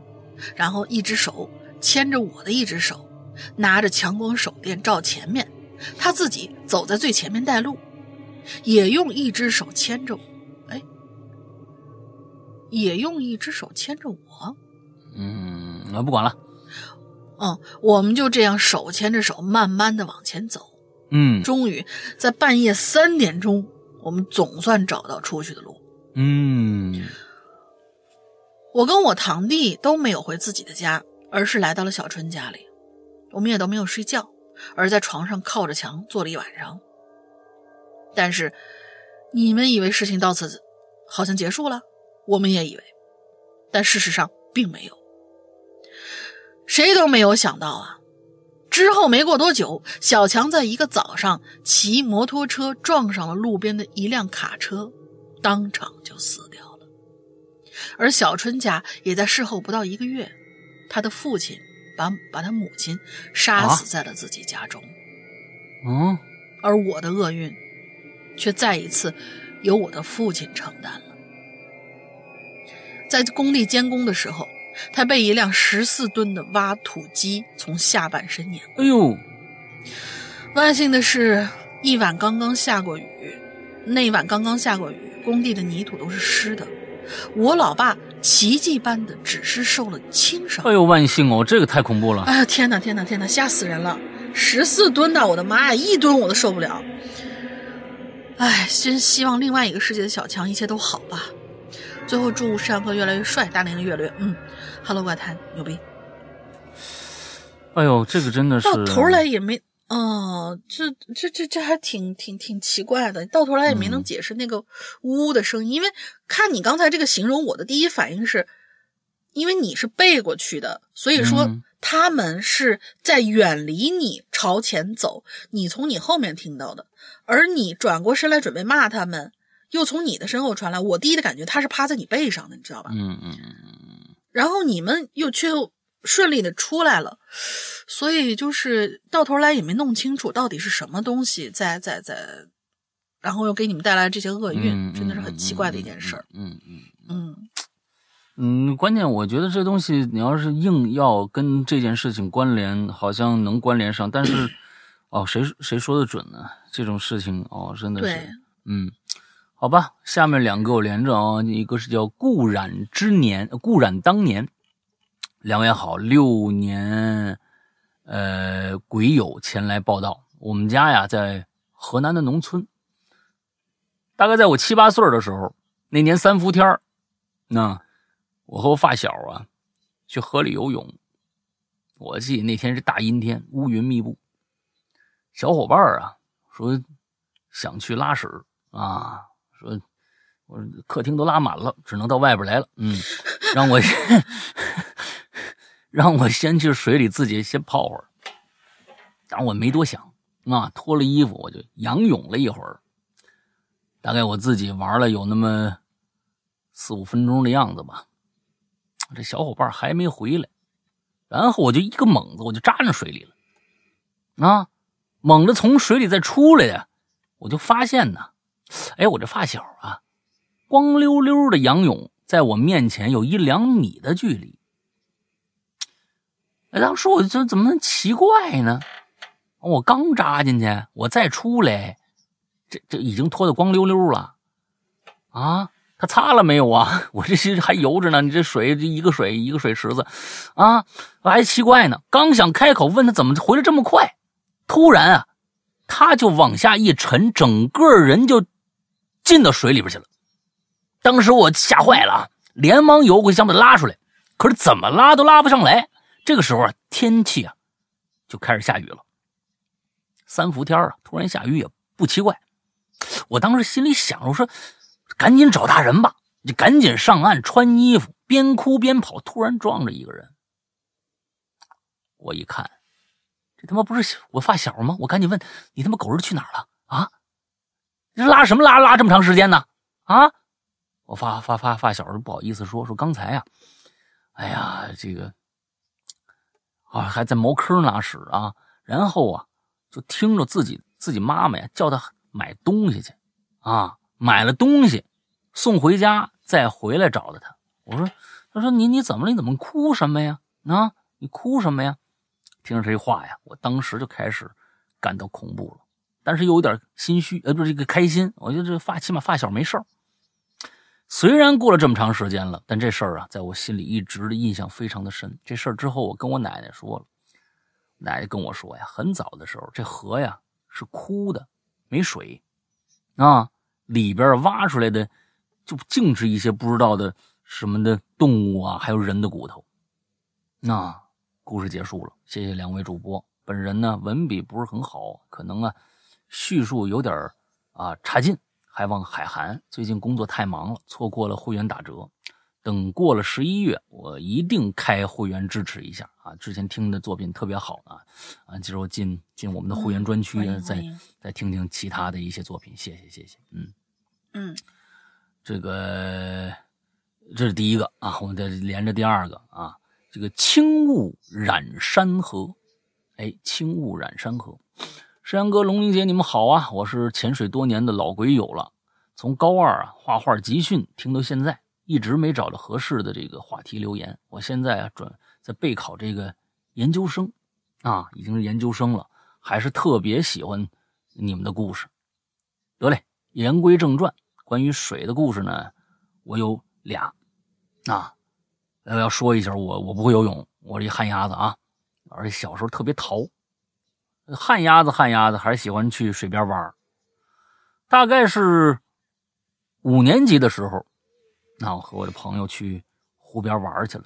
然后一只手牵着我的一只手，拿着强光手电照前面，他自己走在最前面带路，也用一只手牵着我，哎，也用一只手牵着我。嗯，我不管了。嗯，我们就这样手牵着手，慢慢的往前走。嗯终于在半夜三点钟，我们总算找到出去的路。嗯我跟我堂弟都没有回自己的家，而是来到了小春家里。我们也都没有睡觉，而在床上靠着墙坐了一晚上。但是，你们以为事情到此好像结束了，我们也以为，但事实上并没有。谁都没有想到啊！之后没过多久，小强在一个早上骑摩托车撞上了路边的一辆卡车，当场就死掉了。而小春家也在事后不到一个月，他的父亲把把他母亲杀死在了自己家中，嗯而我的厄运却再一次由我的父亲承担了。在工地监工的时候，他被一辆十四吨的挖土机从下半身碾过。哎呦，万幸的是，一晚刚刚下过雨，那一晚刚刚下过雨，工地的泥土都是湿的。我老爸奇迹般的只是受了轻伤哎。呦，万幸哦，这个太恐怖了。哎呀，天哪，天哪，天哪，吓死人了！十四吨呐，我的妈呀，一吨我都受不了。哎，真希望另外一个世界的小强一切都好吧。最后祝山哥越来越帅，大玲玲越来越嗯，Hello 怪谈牛逼。哎呦，这个真的是到头来也没哦，这这这这还挺挺挺奇怪的，到头来也没能嗯解释那个呜呜的声音，因为看你刚才这个形容，我的第一反应是，因为你是背过去的，所以说嗯他们是在远离你朝前走，你从你后面听到的，而你转过身来准备骂他们，又从你的身后传来，我第一的感觉他是趴在你背上的，你知道吧？嗯嗯嗯然后你们又却又顺利的出来了，所以就是到头来也没弄清楚到底是什么东西在在在，然后又给你们带来这些厄运，嗯，真的是很奇怪的一件事儿。嗯嗯嗯嗯，关键我觉得这东西你要是硬要跟这件事情关联，好像能关联上，但是 (coughs) 哦，谁谁说的准呢？这种事情哦，真的是，嗯。好吧，下面两个我连着啊，一个是叫故染之年，故染当年，两位好，六年，呃，鬼友前来报道，我们家呀在河南的农村，大概在我七八岁的时候，那年三伏天那我和我发小啊去河里游泳，我记得那天是大阴天，乌云密布，小伙伴啊说想去拉屎啊。说，我客厅都拉满了，只能到外边来了。嗯，让我 (laughs) 让我先去水里自己先泡会儿。但我没多想，啊，脱了衣服我就仰泳了一会儿。大概我自己玩了有那么四五分钟的样子吧。这小伙伴还没回来，然后我就一个猛子，我就扎进水里了。啊，猛地从水里再出来呀，我就发现呢。哎，我这发小啊，光溜溜的仰泳，在我面前有一两米的距离。哎，当时我这怎么奇怪呢？我刚扎进去，我再出来，这这已经脱得光溜溜了。啊，他擦了没有啊？(laughs) 我这还游着呢，你这水这一个水一个水池子，啊，我还奇怪呢。刚想开口问他怎么回来这么快，突然啊，他就往下一沉，整个人就。进到水里边去了，当时我吓坏了啊，连忙游过去想把他拉出来，可是怎么拉都拉不上来。这个时候啊，天气啊就开始下雨了。三伏天啊，突然下雨也不奇怪。我当时心里想着，我说赶紧找大人吧，就赶紧上岸穿衣服，边哭边跑。突然撞着一个人，我一看，这他妈不是我发小吗？我赶紧问你他妈狗日去哪儿了啊？拉什么拉拉这么长时间呢？啊！我发发发发小不好意思说说刚才呀、啊，哎呀，这个啊还在茅坑拉屎啊，然后啊就听着自己自己妈妈呀叫他买东西去啊，买了东西送回家再回来找的他。我说，他说你你怎么了？你怎么哭什么呀？啊，你哭什么呀？听着这话呀，我当时就开始感到恐怖了，但是又有点心虚，呃，不是这个开心。我觉得这发起码发小没事儿。虽然过了这么长时间了，但这事儿啊，在我心里一直的印象非常的深。这事儿之后，我跟我奶奶说了，奶奶跟我说呀，很早的时候，这河呀是枯的，没水，啊，里边挖出来的就净是一些不知道的什么的动物啊，还有人的骨头。那故事结束了，谢谢两位主播。本人呢文笔不是很好，可能啊叙述有点啊差劲。还望海涵，最近工作太忙了，错过了会员打折。等过了十一月，我一定开会员支持一下啊！之前听的作品特别好啊啊！之后进进我们的会员专区，再再听听其他的一些作品。谢谢谢谢，嗯嗯，这个这是第一个啊，我们再连着第二个啊，这个轻雾染山河，哎，轻雾染山河。山阳哥、龙玲姐，你们好啊！我是潜水多年的老鬼友了，从高二啊画画集训听到现在，一直没找到合适的这个话题留言。我现在啊准在备考这个研究生，啊已经是研究生了，还是特别喜欢你们的故事。得嘞，言归正传，关于水的故事呢，我有俩啊，要说一下，我我不会游泳，我是一旱鸭子啊，而且小时候特别淘。旱鸭子，旱鸭子还是喜欢去水边玩大概是五年级的时候，那我和我的朋友去湖边玩去了。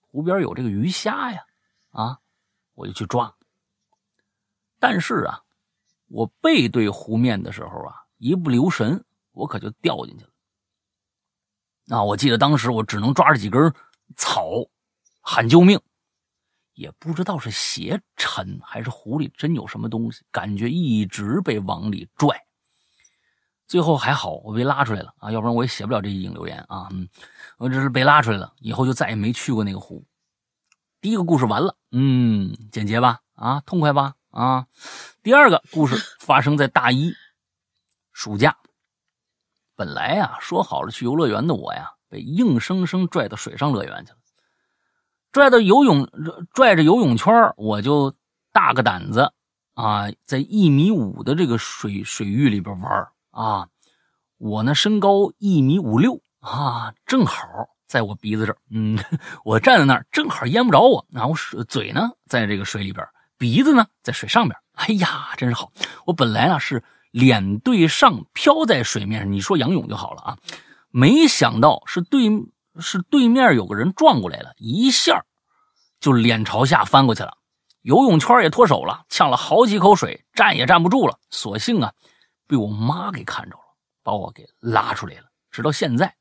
湖边有这个鱼虾呀，啊，我就去抓。但是啊，我背对湖面的时候啊，一不留神，我可就掉进去了。啊，我记得当时我只能抓着几根草，喊救命。也不知道是鞋沉还是湖里真有什么东西，感觉一直被往里拽。最后还好，我被拉出来了啊，要不然我也写不了这一影留言啊。嗯，我只是被拉出来了，以后就再也没去过那个湖。第一个故事完了，嗯，简洁吧？啊，痛快吧？啊，第二个故事发生在大一暑假。本来呀，说好了去游乐园的我呀，被硬生生拽到水上乐园去了。拽到游泳，拽着游泳圈我就大个胆子啊，在一米五的这个水水域里边玩啊。我呢身高一米五六啊，正好在我鼻子这儿，嗯，我站在那儿正好淹不着我。然后水嘴呢在这个水里边，鼻子呢在水上边。哎呀，真是好！我本来呢是脸对上漂在水面上，你说仰泳就好了啊。没想到是对。是对面有个人撞过来了，一下就脸朝下翻过去了，游泳圈也脱手了，呛了好几口水，站也站不住了。所幸啊，被我妈给看着了，把我给拉出来了。直到现在，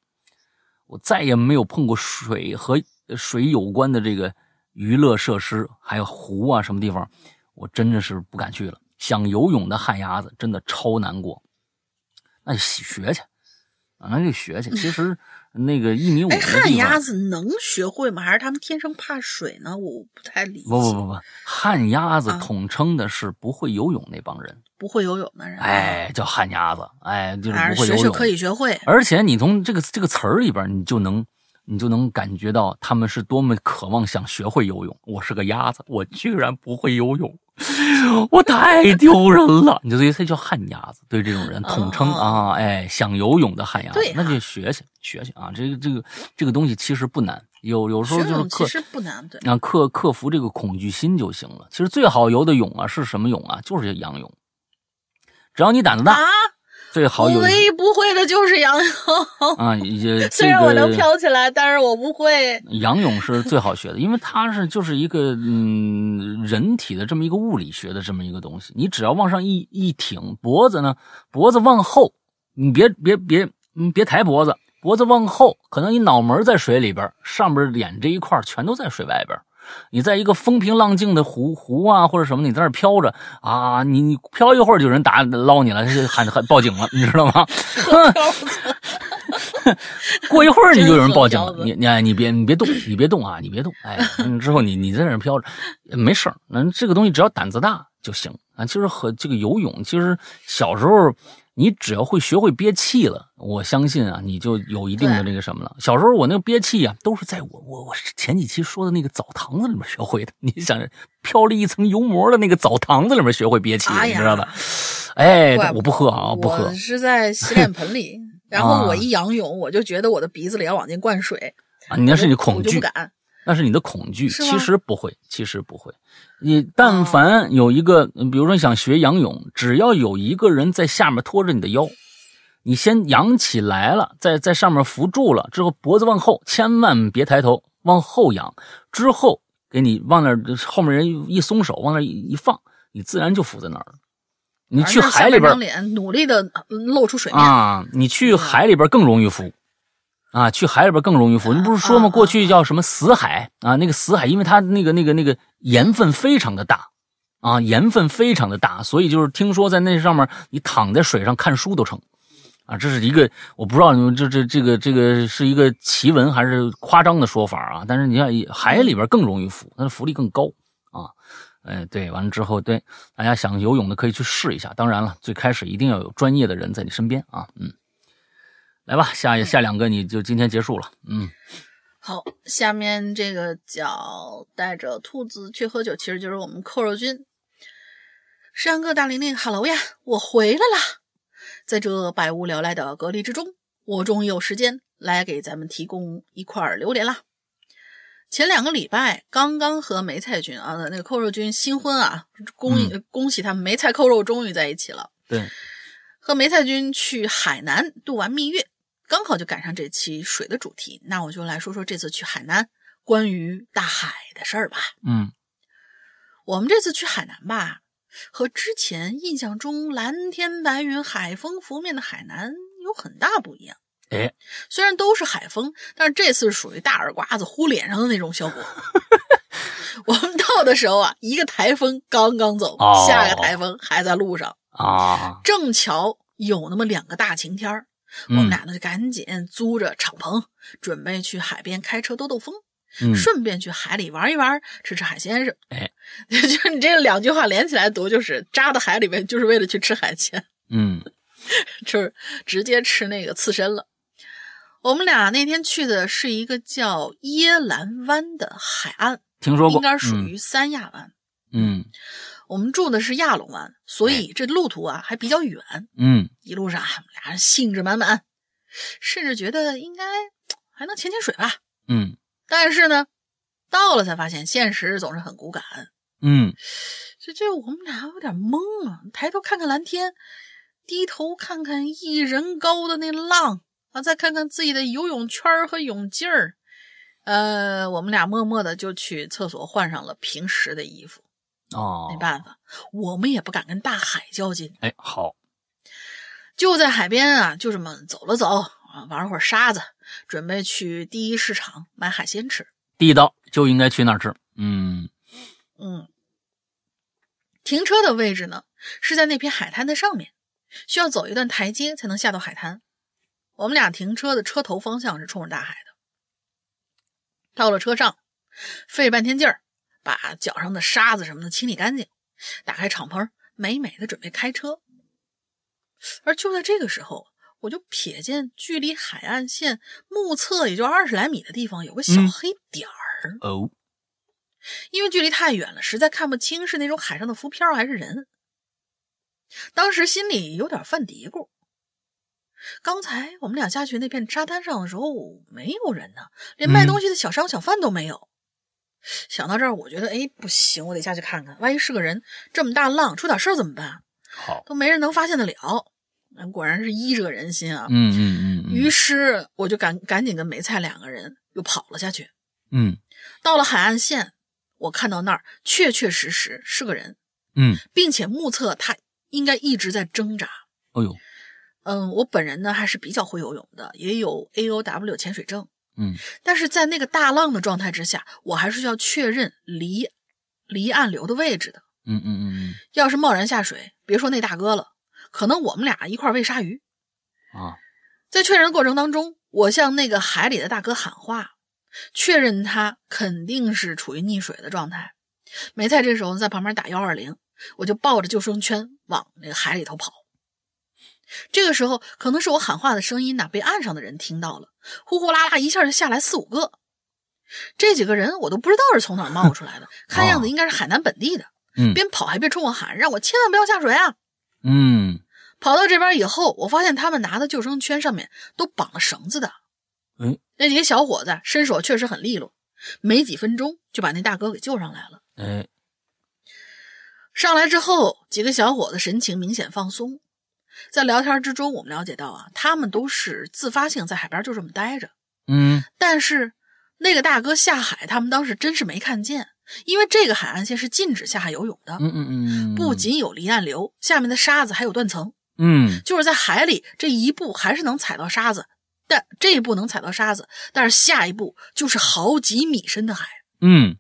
我再也没有碰过水和水有关的这个娱乐设施，还有湖啊什么地方，我真的是不敢去了。想游泳的旱鸭子真的超难过，那就学去啊，那就学去。其实。那个一米五的旱鸭子能学会吗？还是他们天生怕水呢？我不太理解。不不不不，旱鸭子统称的是不会游泳那帮人，不会游泳的人。哎，叫旱鸭子，哎，就是不会游泳。学学可以学会。而且你从这个这个词儿里边，你就能你就能感觉到他们是多么渴望想学会游泳。我是个鸭子，我居然不会游泳。(laughs) 我太丢人了！你就所以他叫旱鸭子，对这种人统称啊，哎，想游泳的旱鸭子，那就学学学学啊。这个这个这个东西其实不难，有有时候就是克，其实不难，对，啊，克克服这个恐惧心就行了。其实最好游的泳啊是什么泳啊？就是仰泳，只要你胆子大。最好有。唯一不会的就是仰泳 (laughs) 啊！也 (laughs) 虽然我能飘起来，但是我不会。仰泳是最好学的，因为它是就是一个嗯人体的这么一个物理学的这么一个东西。你只要往上一一挺，脖子呢，脖子往后，你别别别，你别抬脖子，脖子往后，可能你脑门在水里边，上边脸这一块全都在水外边。你在一个风平浪静的湖湖啊，或者什么，你在那飘着啊，你你飘一会儿就有人打捞你了，喊喊报警了，你知道吗？(laughs) 过一会儿你就有人报警了，你你你别你别动，你别动啊，你别动，哎，之后你你在那飘着，没事那这个东西只要胆子大就行啊。其实和这个游泳，其实小时候你只要会学会憋气了，我相信啊，你就有一定的那个什么了。小时候我那个憋气啊，都是在我我我前几期说的那个澡堂子里面学会的。你想，飘了一层油膜的那个澡堂子里面学会憋气，哎你知道吧？哎我不喝啊，不喝我是在洗脸盆里，(laughs) 然后我一仰泳，我就觉得我的鼻子里要往进灌水，啊！你那是你我恐惧。那是你的恐惧。其实不会，其实不会。你但凡有一个，嗯比如说你想学仰泳，只要有一个人在下面拖着你的腰，你先仰起来了，在在上面扶住了之后，脖子往后，千万别抬头，往后仰。之后给你往那后面人一一松手，往那一一放，你自然就浮在那儿了。你去海里边努力的露出水面，啊，你去海里边更容易浮。啊，去海里边更容易浮。你不是说吗？啊过去叫什么死海啊？那个死海，因为它那个那个那个盐分非常的大啊，盐分非常的大，所以就是听说在那上面，你躺在水上看书都成啊。这是一个我不知道你们这这这个这个是一个奇闻还是夸张的说法啊。但是你看海里边更容易浮，它的浮力更高啊。哎，对，完了之后，对大家想游泳的可以去试一下。当然了，最开始一定要有专业的人在你身边啊。嗯，来吧，下下两个你就今天结束了。嗯，好，下面这个叫带着兔子去喝酒，其实就是我们扣肉君。石阳哥大玲玲哈喽呀，我回来啦！在这百无聊赖的隔离之中，我终于有时间来给咱们提供一块榴莲啦。前两个礼拜刚刚和梅菜君啊，那个扣肉君新婚啊，恭喜、恭喜他们梅菜扣肉终于在一起了。对，和梅菜君去海南度完蜜月，刚好就赶上这期水的主题，那我就来说说这次去海南关于大海的事儿吧。嗯我们这次去海南吧，和之前印象中蓝天白云、海风拂面的海南有很大不一样。哎，虽然都是海风，但是这次属于大耳刮子呼脸上的那种效果。(laughs) 我们到的时候啊，一个台风刚刚走，哦下个台风还在路上。啊，正巧有那么两个大晴天儿，我嗯们俩呢就赶紧租着敞篷，准备去海边开车兜兜风，嗯，顺便去海里玩一玩，吃吃海鲜什么。哎，(laughs) 就你这两句话连起来读，就是扎到海里面就是为了去吃海鲜，嗯 (laughs) 就是直接吃那个刺身了。我们俩那天去的是一个叫椰兰湾的海岸，听说过，应该属于三亚湾。嗯我们住的是亚龙湾，所以这路途啊还比较远。嗯一路上俩人兴致满满，甚至觉得应该还能潜潜水吧。嗯但是呢，到了才发现现实总是很骨感。嗯这这我们俩有点懵啊，抬头看看蓝天，低头看看一人高的那浪啊，再看看自己的游泳圈和泳镜儿。呃，我们俩默默的就去厕所换上了平时的衣服。哦，没办法，我们也不敢跟大海较劲，哎，好，就在海边啊，就这么走了走啊，玩了会儿沙子，准备去第一市场买海鲜吃。地道就应该去那儿吃。嗯嗯，停车的位置呢是在那片海滩的上面，需要走一段台阶才能下到海滩。我们俩停车的车头方向是冲着大海的。到了车上，费了半天劲儿，把脚上的沙子什么的清理干净，打开敞篷，美美的准备开车。而就在这个时候，我就瞥见距离海岸线目测也就二十来米的地方有个小嗯黑点儿。哦，因为距离太远了，实在看不清是那种海上的浮漂还是人。当时心里有点犯嘀咕。刚才我们俩下去那片沙滩上的时候，没有人呢，连卖东西的小商小贩都没有。想到这儿，我觉得，哎，不行，我得下去看看，万一是个人，这么大浪，出点事儿怎么办？好，都没人能发现得了。果然是医者仁心啊！嗯嗯嗯嗯，于是我就赶赶紧跟梅菜两个人又跑了下去。嗯到了海岸线，我看到那儿确确实实是个人，嗯，并且目测他应该一直在挣扎。哎呦，嗯，我本人呢还是比较会游泳的，也有 A O W 潜水证，嗯但是在那个大浪的状态之下，我还是要确认离离岸流的位置的。嗯嗯嗯嗯要是贸然下水，别说那大哥了，可能我们俩一块儿喂鲨鱼。嗯啊，在确认的过程当中，我向那个海里的大哥喊话，确认他肯定是处于溺水的状态。梅菜这时候在旁边打幺二零，我就抱着救生圈往那个海里头跑。这个时候，可能是我喊话的声音呐，被岸上的人听到了，呼呼啦啦一下就下来四五个。这几个人我都不知道是从哪冒出来的，看样子应该是海南本地的。嗯边跑还边冲我喊，让我千万不要下水啊！嗯跑到这边以后，我发现他们拿的救生圈上面都绑了绳子的。嗯，那几个小伙子身手确实很利落，没几分钟就把那大哥给救上来了。哎上来之后，几个小伙子神情明显放松，在聊天之中，我们了解到啊，他们都是自发性在海边就这么待着。嗯但是那个大哥下海，他们当时真是没看见，因为这个海岸线是禁止下海游泳的。嗯嗯嗯，不仅有离岸流，下面的沙子还有断层，嗯就是在海里这一步还是能踩到沙子，但这一步能踩到沙子，但是下一步就是好几米深的海。嗯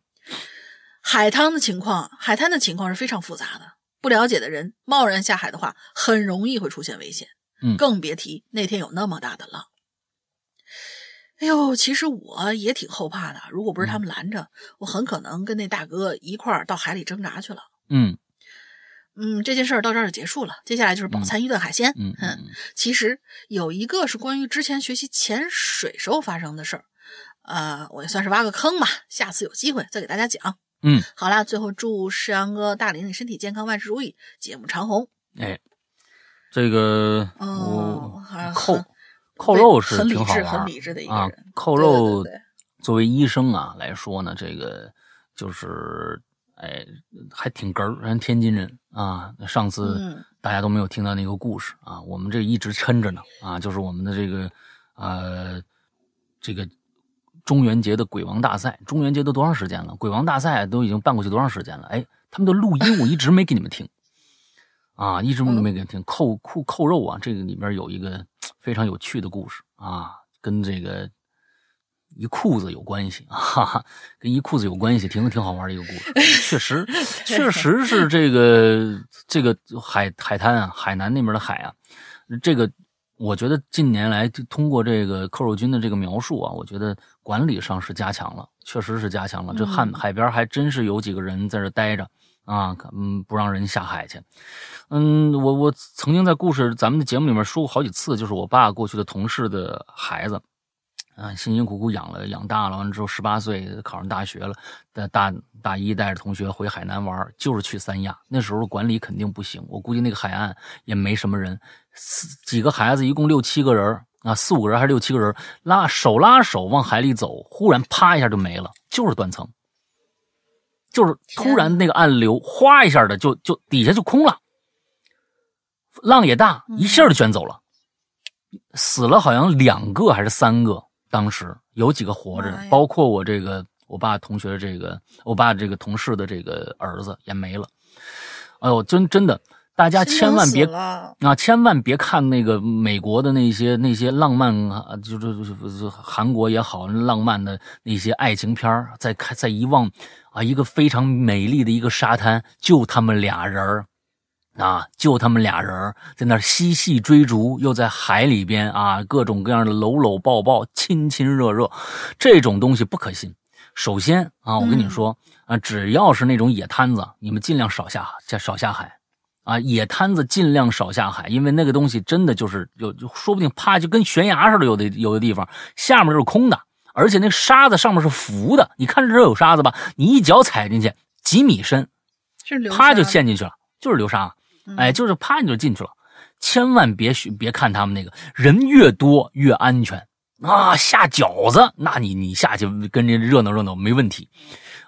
海滩的情况，海滩的情况是非常复杂的，不了解的人贸然下海的话，很容易会出现危险。嗯更别提那天有那么大的浪。哎呦，其实我也挺后怕的，如果不是他们拦着，我很可能跟那大哥一块儿到海里挣扎去了。嗯嗯，这件事儿到这儿就结束了，接下来就是饱餐一顿海鲜。嗯嗯其实有一个是关于之前学习潜水时候发生的事儿，呃，我也算是挖个坑吧，下次有机会再给大家讲。嗯，好啦，最后祝世阳哥、大林你身体健康，万事如意，节目长红。哎，这个哦扣扣肉是很理智、挺好玩很理智的一个啊人。。扣肉作为医生啊来说呢，这个就是哎还挺哏儿，人天津人啊。上次嗯大家都没有听到那个故事啊，我们这一直抻着呢啊，就是我们的这个呃这个中元节的鬼王大赛，中元节都多长时间了？鬼王大赛都已经办过去多长时间了？哎，他们的录音我一直没给你们听啊，一直没给你们听。扣扣扣肉啊，这个里面有一个 (tsk) 非常有趣的故事啊，跟这个一裤子有关系 (laughs) 啊，哈哈，跟一裤子有关系，挺挺好玩的一个故事。(laughs) 确实，确实是这个这个海海滩啊，海南那边的海啊，这个我觉得近年来通过这个寇肉君的这个描述啊，我觉得管理上是加强了，确实是加强了。这海嗯海边还真是有几个人在这待着啊，嗯，不让人下海去。嗯，我我曾经在故事咱们的节目里面说过好几次，就是我爸过去的同事的孩子。啊，辛辛苦苦养了养大了，完了之后十八岁考上大学了，大大大一带着同学回海南玩，就是去三亚。那时候管理肯定不行，我估计那个海岸也没什么人，四几个孩子一共六七个人啊，四五个人还是六七个人，拉手拉手往海里走，忽然啪一下就没了，就是断层，就是突然那个暗流哗一下的就就底下就空了，浪也大，一下就卷走了，死了好像两个还是三个。当时有几个活着包括我这个我爸同学的这个我爸这个同事的这个儿子也没了。哎呦，真真的，大家千万别啊，千万别看那个美国的那些那些浪漫啊，就是就是就韩国也好，浪漫的那些爱情片儿在看再一望啊，一个非常美丽的一个沙滩，就他们俩人儿啊，就他们俩人在那儿嬉戏追逐，又在海里边啊，各种各样的搂搂抱抱、亲亲热热，这种东西不可信。首先啊，我跟你嗯说啊，只要是那种野摊子，你们尽量少下下少下海。啊，野摊子尽量少下海，因为那个东西真的就是有，就说不定啪就跟悬崖似的，有的有的地方下面就是空的，而且那沙子上面是浮的。你看这有沙子吧，你一脚踩进去几米深，是啪就陷进去了，就是流沙，嗯哎，就是啪你就进去了。千万别学别看他们那个人越多越安全啊，下饺子，那你你下去跟人热闹热闹没问题。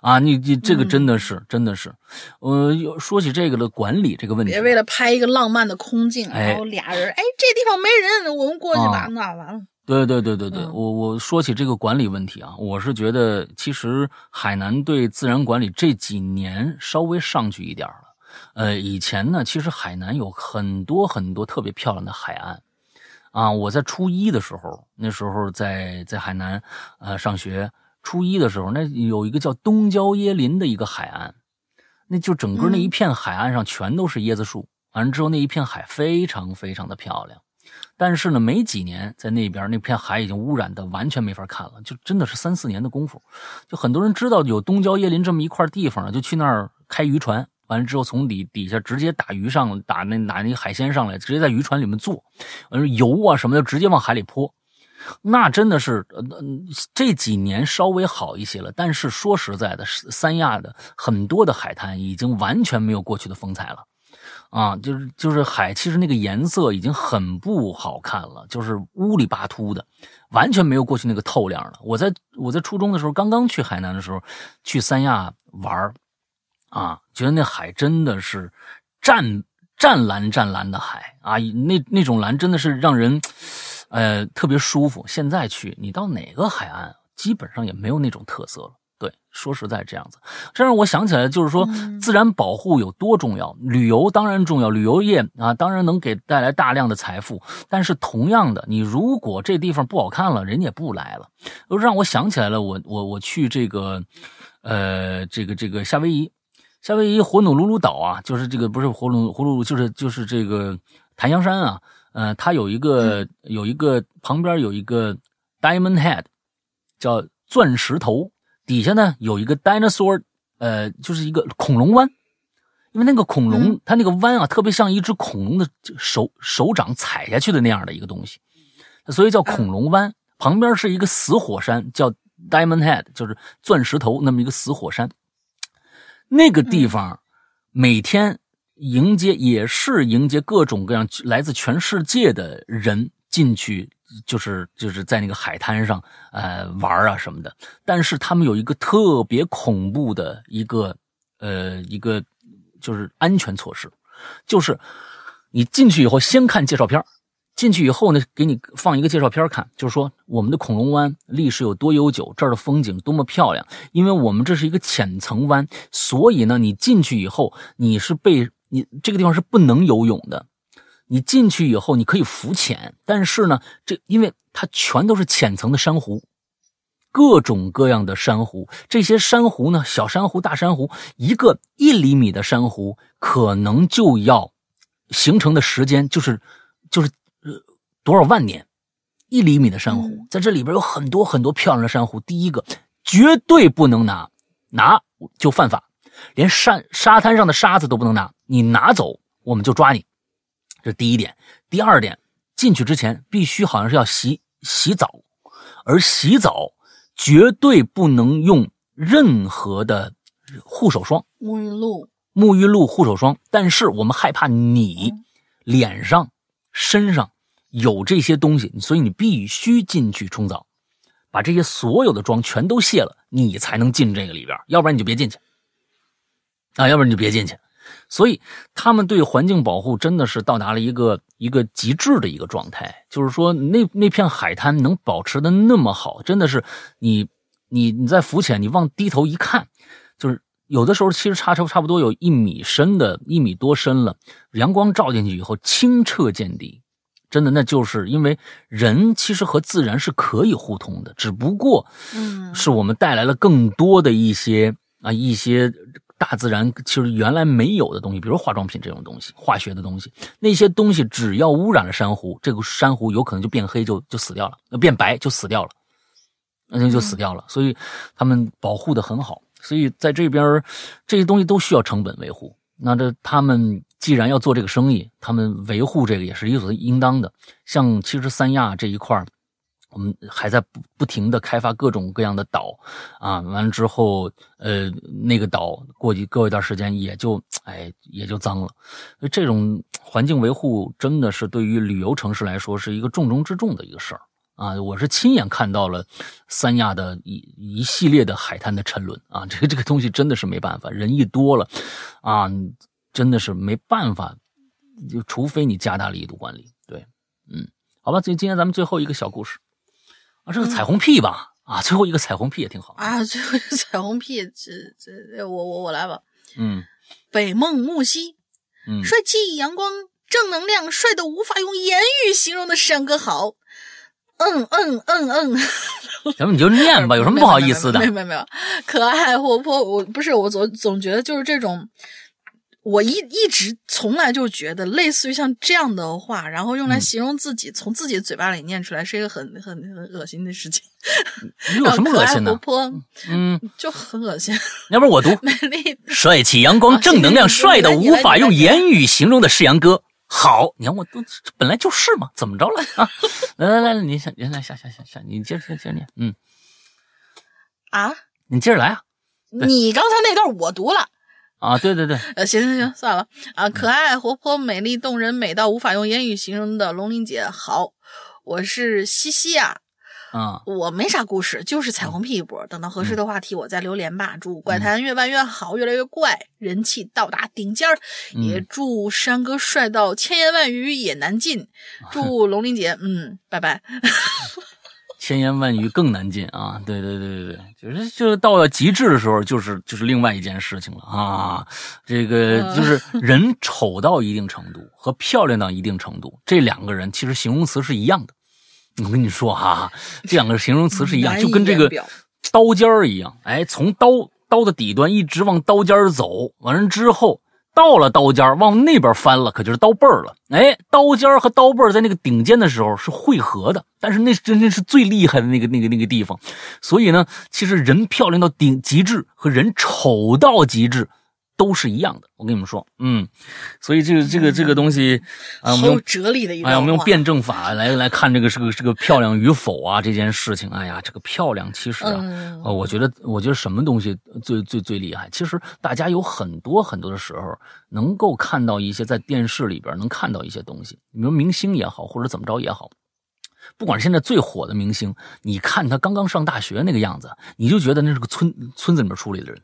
啊，你你这个嗯真的是、真的是，呃，有说起这个的管理这个问题，别为了拍一个浪漫的空镜，哎然后俩人，哎，这地方没人，我们过去啊完了完了。对对对对对，嗯我我说起这个管理问题啊，我是觉得其实海南对自然管理这几年稍微上去一点了。呃，以前呢，其实海南有很多很多特别漂亮的海岸啊。我在初一的时候，那时候在在海南呃上学，初一的时候，那有一个叫东郊椰林的一个海岸，那就整个那一片海岸上全都是椰子树，完了之后那一片海非常非常的漂亮。但是呢，没几年，在那边那片海已经污染的完全没法看了，就真的是三四年的功夫。就很多人知道有东郊椰林这么一块地方，就去那儿开渔船完了之后从底底下直接打鱼上，打那打那个海鲜上来，直接在渔船里面做，完了油啊什么的直接往海里泼。那真的是，呃，这几年稍微好一些了。但是说实在的，三亚的很多的海滩已经完全没有过去的风采了，啊，就是就是海，其实那个颜色已经很不好看了，就是乌里巴秃的，完全没有过去那个透亮了。我在我在初中的时候，刚刚去海南的时候，去三亚玩啊，觉得那海真的是湛湛蓝湛蓝的海啊，那那种蓝真的是让人。呃，特别舒服。现在去，你到哪个海岸，基本上也没有那种特色了。对，说实在这样子，这让我想起来，就是说，自然保护有多重要。旅游当然重要，旅游业啊，当然能给带来大量的财富。但是同样的，你如果这地方不好看了，人也不来了。又让我想起来了，我我我去这个，呃，这个这个夏威夷，夏威夷火努鲁鲁岛啊，就是这个不是火努火努鲁，就是就是这个檀香山啊。呃，它有一个有一个旁边有一个 Diamond Head，叫钻石头，底下呢有一个 Dinosaur，呃，就是一个恐龙湾，因为那个恐龙它那个湾啊，特别像一只恐龙的手手掌踩下去的那样的一个东西，所以叫恐龙湾。旁边是一个死火山，叫 Diamond Head，就是钻石头那么一个死火山。那个地方每天。迎接也是迎接各种各样来自全世界的人进去，就是就是在那个海滩上呃玩啊什么的。但是他们有一个特别恐怖的一个呃一个就是安全措施，就是你进去以后先看介绍片进去以后呢给你放一个介绍片看，就是说我们的恐龙湾历史有多悠久，这儿的风景多么漂亮。因为我们这是一个浅层湾，所以呢你进去以后你是被你这个地方是不能游泳的，你进去以后你可以浮潜，但是呢，这因为它全都是浅层的珊瑚，各种各样的珊瑚，这些珊瑚呢，小珊瑚、大珊瑚，一个一厘米的珊瑚可能就要形成的时间就是就是呃多少万年，一厘米的珊瑚在这里边有很多很多漂亮的珊瑚，第一个绝对不能拿，拿就犯法。连沙沙滩上的沙子都不能拿，你拿走我们就抓你。这是第一点。第二点，进去之前必须好像是要洗洗澡，而洗澡绝对不能用任何的护手霜、沐浴露、沐浴露、护手霜。但是我们害怕你脸上、身上有这些东西，所以你必须进去冲澡，把这些所有的妆全都卸了，你才能进这个里边，要不然你就别进去。啊，要不然你就别进去。所以他们对环境保护真的是到达了一个一个极致的一个状态，就是说那那片海滩能保持的那么好，真的是你你你在浮潜，你往低头一看，就是有的时候其实差差差不多有一米深的，一米多深了，阳光照进去以后清澈见底，真的那就是因为人其实和自然是可以互通的，只不过嗯，是我们带来了更多的一些啊一些。大自然其实原来没有的东西，比如化妆品这种东西、化学的东西，那些东西只要污染了珊瑚，这个珊瑚有可能就变黑，就就死掉了；变白就死掉了，那就死掉了。所以他们保护的很好。所以在这边这些东西都需要成本维护。那这他们既然要做这个生意，他们维护这个也是理所应当的。像其实三亚这一块我们还在不不停的开发各种各样的岛，啊，完了之后，呃，那个岛过去过一段时间也就，哎，也就脏了。这种环境维护真的是对于旅游城市来说是一个重中之重的一个事儿啊！我是亲眼看到了三亚的一一系列的海滩的沉沦啊！这个这个东西真的是没办法，人一多了，啊，真的是没办法，就除非你加大力度管理。对，嗯，好吧，今今天咱们最后一个小故事。啊，这个彩虹屁吧？啊，最后一个彩虹屁也挺好啊。(laughs) 最后一个彩虹屁，这这我我我来吧。嗯，北梦木兮，嗯，帅气阳光正能量，帅的无法用言语形容的山哥好。嗯嗯嗯嗯，(laughs) 咱们你就念吧，有什么不好意思的？没有没有没有，可爱活泼。我不是我总总觉得就是这种，我一一直从来就觉得，类似于像这样的话，然后用来形容自己，从自己嘴巴里念出来，是一个很很很恶心的事情。你有 (laughs) 什么恶心的？泼，嗯，就很恶心。要不然我读。(laughs) 美丽，帅气阳光、啊正能量、(laughs) 帅的无法用言语形容的世阳哥。好，你看我都本来就是嘛，怎么着了啊？来来来，你先，你来下下下下，你接着接着念，嗯，啊，你接着来啊你刚才那段我读了。啊！对对对，呃，行行行，算了啊，可爱、活泼、美丽动人，美到无法用言语形容的龙玲姐，好，我是西西啊，啊，我没啥故事，就是彩虹屁一波。等到合适的话题，我再留言吧。祝怪谈越办越好，越来越怪，人气到达顶尖儿。也祝山哥帅到千言万语也难尽。祝龙玲姐，嗯，拜拜。(laughs) 千言万语更难尽啊！对对对对对，就是就是到了极致的时候，就是就是另外一件事情了啊！这个就是人丑到一定程度和漂亮到一定程度，这两个人其实形容词是一样的。我跟你说哈、这两个形容词是一样，就跟这个刀尖儿一样，哎，从刀刀的底端一直往刀尖儿走，完了之后到了刀尖往那边翻了，可就是刀背儿了。哎，刀尖和刀背儿在那个顶尖的时候是汇合的，但是那真的是最厉害的那个那个那个地方。所以呢，其实人漂亮到顶极致和人丑到极致都是一样的。我跟你们说，嗯，所以这个这个这个东西啊，我们有用哲理的一哎呀，我。们用辩证法来来看这个是个是个漂亮与否啊这件事情。哎呀，这个漂亮其实啊，嗯呃，我觉得我觉得什么东西最最最厉害？其实大家有很多很多的时候能够看到一些在电视里边能看到一些东西，比如明星也好，或者怎么着也好。不管是现在最火的明星，你看他刚刚上大学那个样子，你就觉得那是个村村子里面出来的人。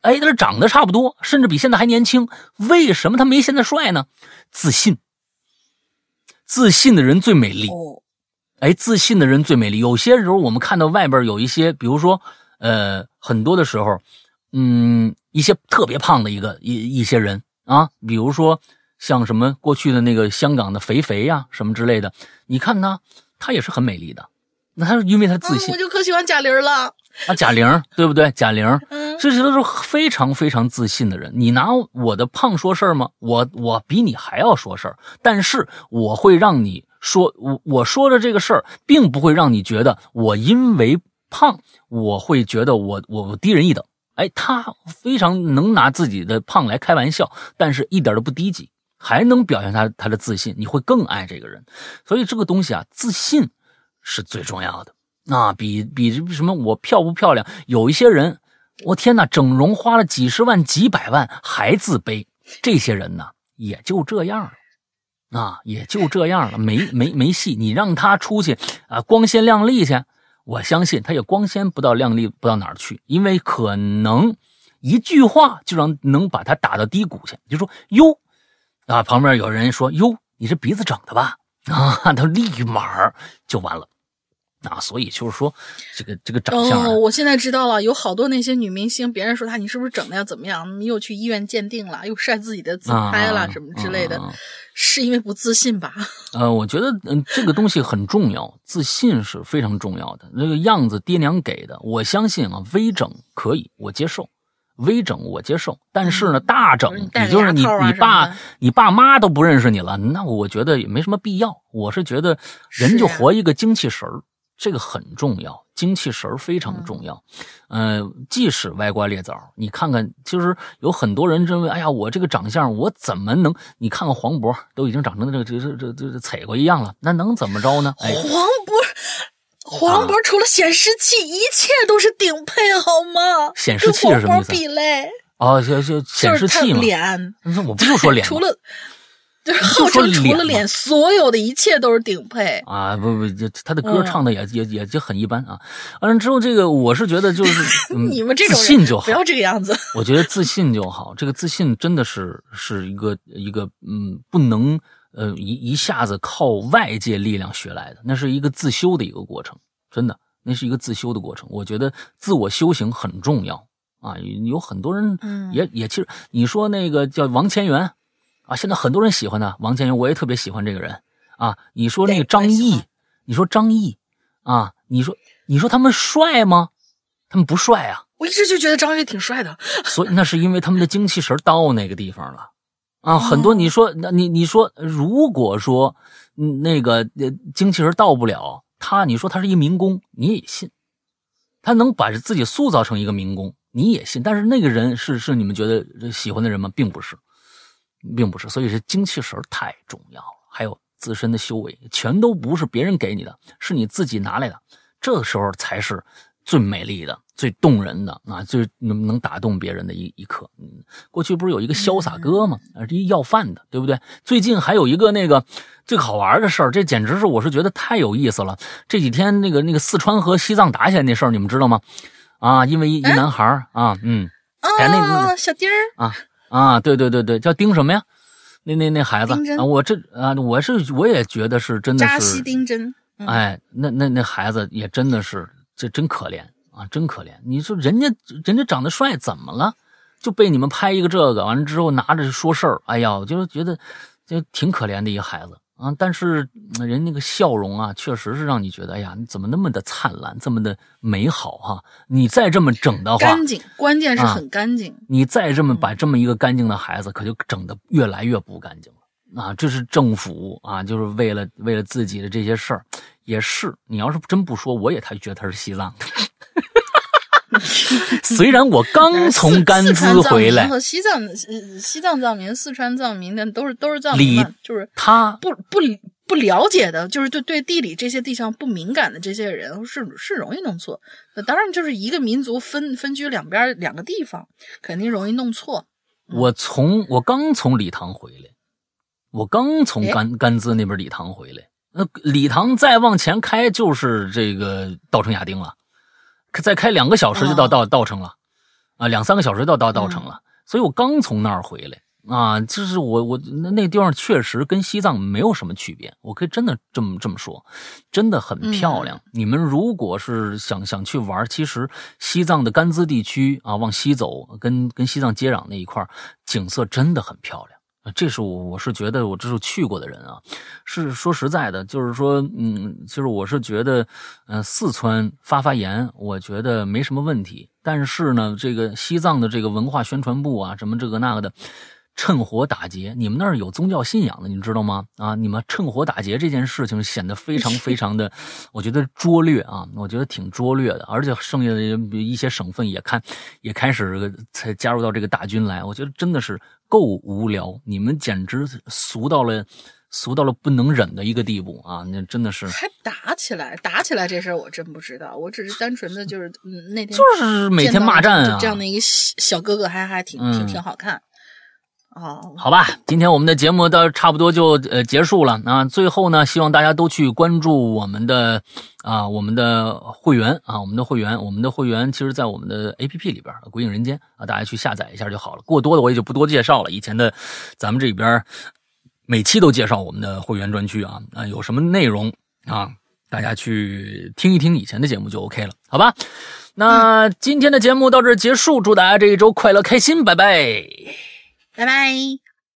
哎，他长得差不多，甚至比现在还年轻。为什么他没现在帅呢？自信。自信的人最美丽。哦，哎，自信的人最美丽。有些时候我们看到外边有一些，比如说，呃，很多的时候，嗯，一些特别胖的一个一一些人啊，比如说像什么过去的那个香港的肥肥呀、什么之类的，你看他，他也是很美丽的。那他是因为他自嗯，信我就可喜欢贾玲了。啊，贾玲对不对？贾玲，嗯，这些都是非常非常自信的人。你拿我的胖说事儿吗？我我比你还要说事儿，但是我会让你说，我我说的这个事儿，并不会让你觉得我因为胖，我会觉得我我我低人一等。哎，他非常能拿自己的胖来开玩笑，但是一点都不低级，还能表现他他的自信，你会更爱这个人。所以这个东西啊，自信是最重要的。啊，比比什么我漂不漂亮？有一些人，我天哪，整容花了几十万、几百万还自卑，这些人呢也就这样了，啊，也就这样了，没没没戏。你让他出去啊，光鲜亮丽去，我相信他也光鲜不到亮丽不到哪儿去，因为可能一句话就让能把他打到低谷去。就说哟，啊，旁边有人说哟，你这鼻子整的吧？啊，他立马就完了。啊，所以就是说，这个这个长相、啊哦，我现在知道了，有好多那些女明星，别人说她你是不是整的要怎么样，你又去医院鉴定了，又晒自己的自拍了、啊什么之类的，啊是因为不自信吧？(laughs) 呃，我觉得嗯，这个东西很重要，自信是非常重要的。那个样子爹娘给的，我相信啊，微整可以，我接受，微整我接受。但是呢，大整，嗯你就是你啊你爸你爸妈都不认识你了，那我觉得也没什么必要。我是觉得人就活一个精气神儿。这个很重要，精气神儿非嗯常重要。呃，即使歪瓜裂枣，你看看，其实有很多人认为，哎呀，我这个长相，我怎么能？你看看黄渤，都已经长成这个这这这这这踩过一样了，那能怎么着呢？哎，黄渤，黄渤除了显示器，一切都是顶配，好吗？显示器是什么意思跟黄渤比嘞，哦，就就显就是他示器嘛。脸，那我不就说脸 (laughs) 除了就是号称除了脸，所有的一切都是顶配。啊，不不，这他的歌嗯唱的也、也也就很一般啊。完了之后，这个我是觉得就是、(laughs) 嗯、你们这种自信就好不，要这个样子。我觉得自信就好，这个自信真的是是一个一个嗯，不能呃一一下子靠外界力量学来的，那是一个自修的一个过程，真的，那是一个自修的过程。我觉得自我修行很重要啊，有很多人嗯也、也其实你说那个叫王千源啊，现在很多人喜欢他，王千源我也特别喜欢这个人啊。你说那个张译，你说张译啊，你说你说他们帅吗？他们不帅啊。我一直就觉得张宇挺帅的。(laughs) 所以那是因为他们的精气神到那个地方了啊。很多你说，那你你说，如果说嗯那个呃精气神到不了，他你说他是一民工，你也信，他能把自己塑造成一个民工，你也信。但是那个人是是你们觉得喜欢的人吗？并不是，并不是。所以是精气神太重要了，还有自身的修为，全都不是别人给你的，是你自己拿来的。这时候才是最美丽的、最动人的啊，最能能打动别人的一一刻。嗯，过去不是有一个潇洒哥吗？啊，是一要饭的，对不对？最近还有一个那个最好玩的事儿，这简直是我是觉得太有意思了。这几天那个那个四川和西藏打起来那事儿，你们知道吗？啊，因为一一男孩儿啊，嗯，哎那个啊，小丁儿啊啊，对对对对，叫丁什么呀？那那那孩子我这啊，我是我也觉得是真的扎是西丁真，嗯哎，那那那孩子也真的是，这真可怜啊，真可怜。你说人家人家长得帅怎么了？就被你们拍一个这个，完了之后拿着说事儿，哎呀，我就觉得就挺可怜的一个孩子啊。但是嗯人那个笑容啊，确实是让你觉得，哎呀，你怎么那么的灿烂，这么的美好哈、你再这么整的话，干净，关键是啊很干净。你再这么把这么一个干净的孩子，可就整的越来越不干净了啊！这是政府啊，就是为了为了自己的这些事儿，也是。你要是真不说，我也他觉得他是西藏的。(laughs) (laughs) 虽然我刚从甘孜回来，和西藏呃西藏藏民、四川藏民的都是都是藏民，就是他不不不了解的，就是对对地理这些地方不敏感的这些人是是容易弄错。那当然就是一个民族分分居两边两个地方，肯定容易弄错。我从我刚从理塘回来，我刚从哎甘甘孜那边理塘回来。那理塘再往前开就是这个稻城亚丁了，再开两个小时就到哦稻稻城了，啊，两三个小时到到稻城了。所以我刚从那儿回来啊，就是我我那那地方确实跟西藏没有什么区别，我可以真的这么这么说，真的很漂亮。你们如果是想想去玩，其实西藏的甘孜地区啊，往西走，跟跟西藏接壤那一块景色真的很漂亮。啊这是我我是觉得我这是去过的人啊，是说实在的，就是说，嗯，就是我是觉得，嗯，四川发发言，我觉得没什么问题。但是呢，这个西藏的这个文化宣传部啊，什么这个那个的，趁火打劫，你们那儿有宗教信仰的，你知道吗？啊，你们趁火打劫这件事情显得非常非常的，(laughs) 我觉得拙劣啊，我觉得挺拙劣的。而且剩下的一些省份也看也开始才加入到这个大军来，我觉得真的是够无聊，你们简直俗到了俗到了不能忍的一个地步啊！那真的是还打起来，打起来这事儿我真不知道，我只是单纯的就是嗯那天就是每天骂战啊，这样的一个小小哥哥还还挺挺嗯挺好看。哦，好吧，今天我们的节目到差不多就呃结束了啊。最后呢，希望大家都去关注我们的啊我们的会员啊，我们的会员，我们的会员其实在我们的 A P P 里边《鬼影人间》啊，大家去下载一下就好了。过多的我也就不多介绍了，以前的咱们这里边每期都介绍我们的会员专区啊啊，有什么内容啊，大家去听一听以前的节目就 OK 了，好吧？那今天的节目到这儿结束，祝大家这一周快乐开心，拜拜。拜拜。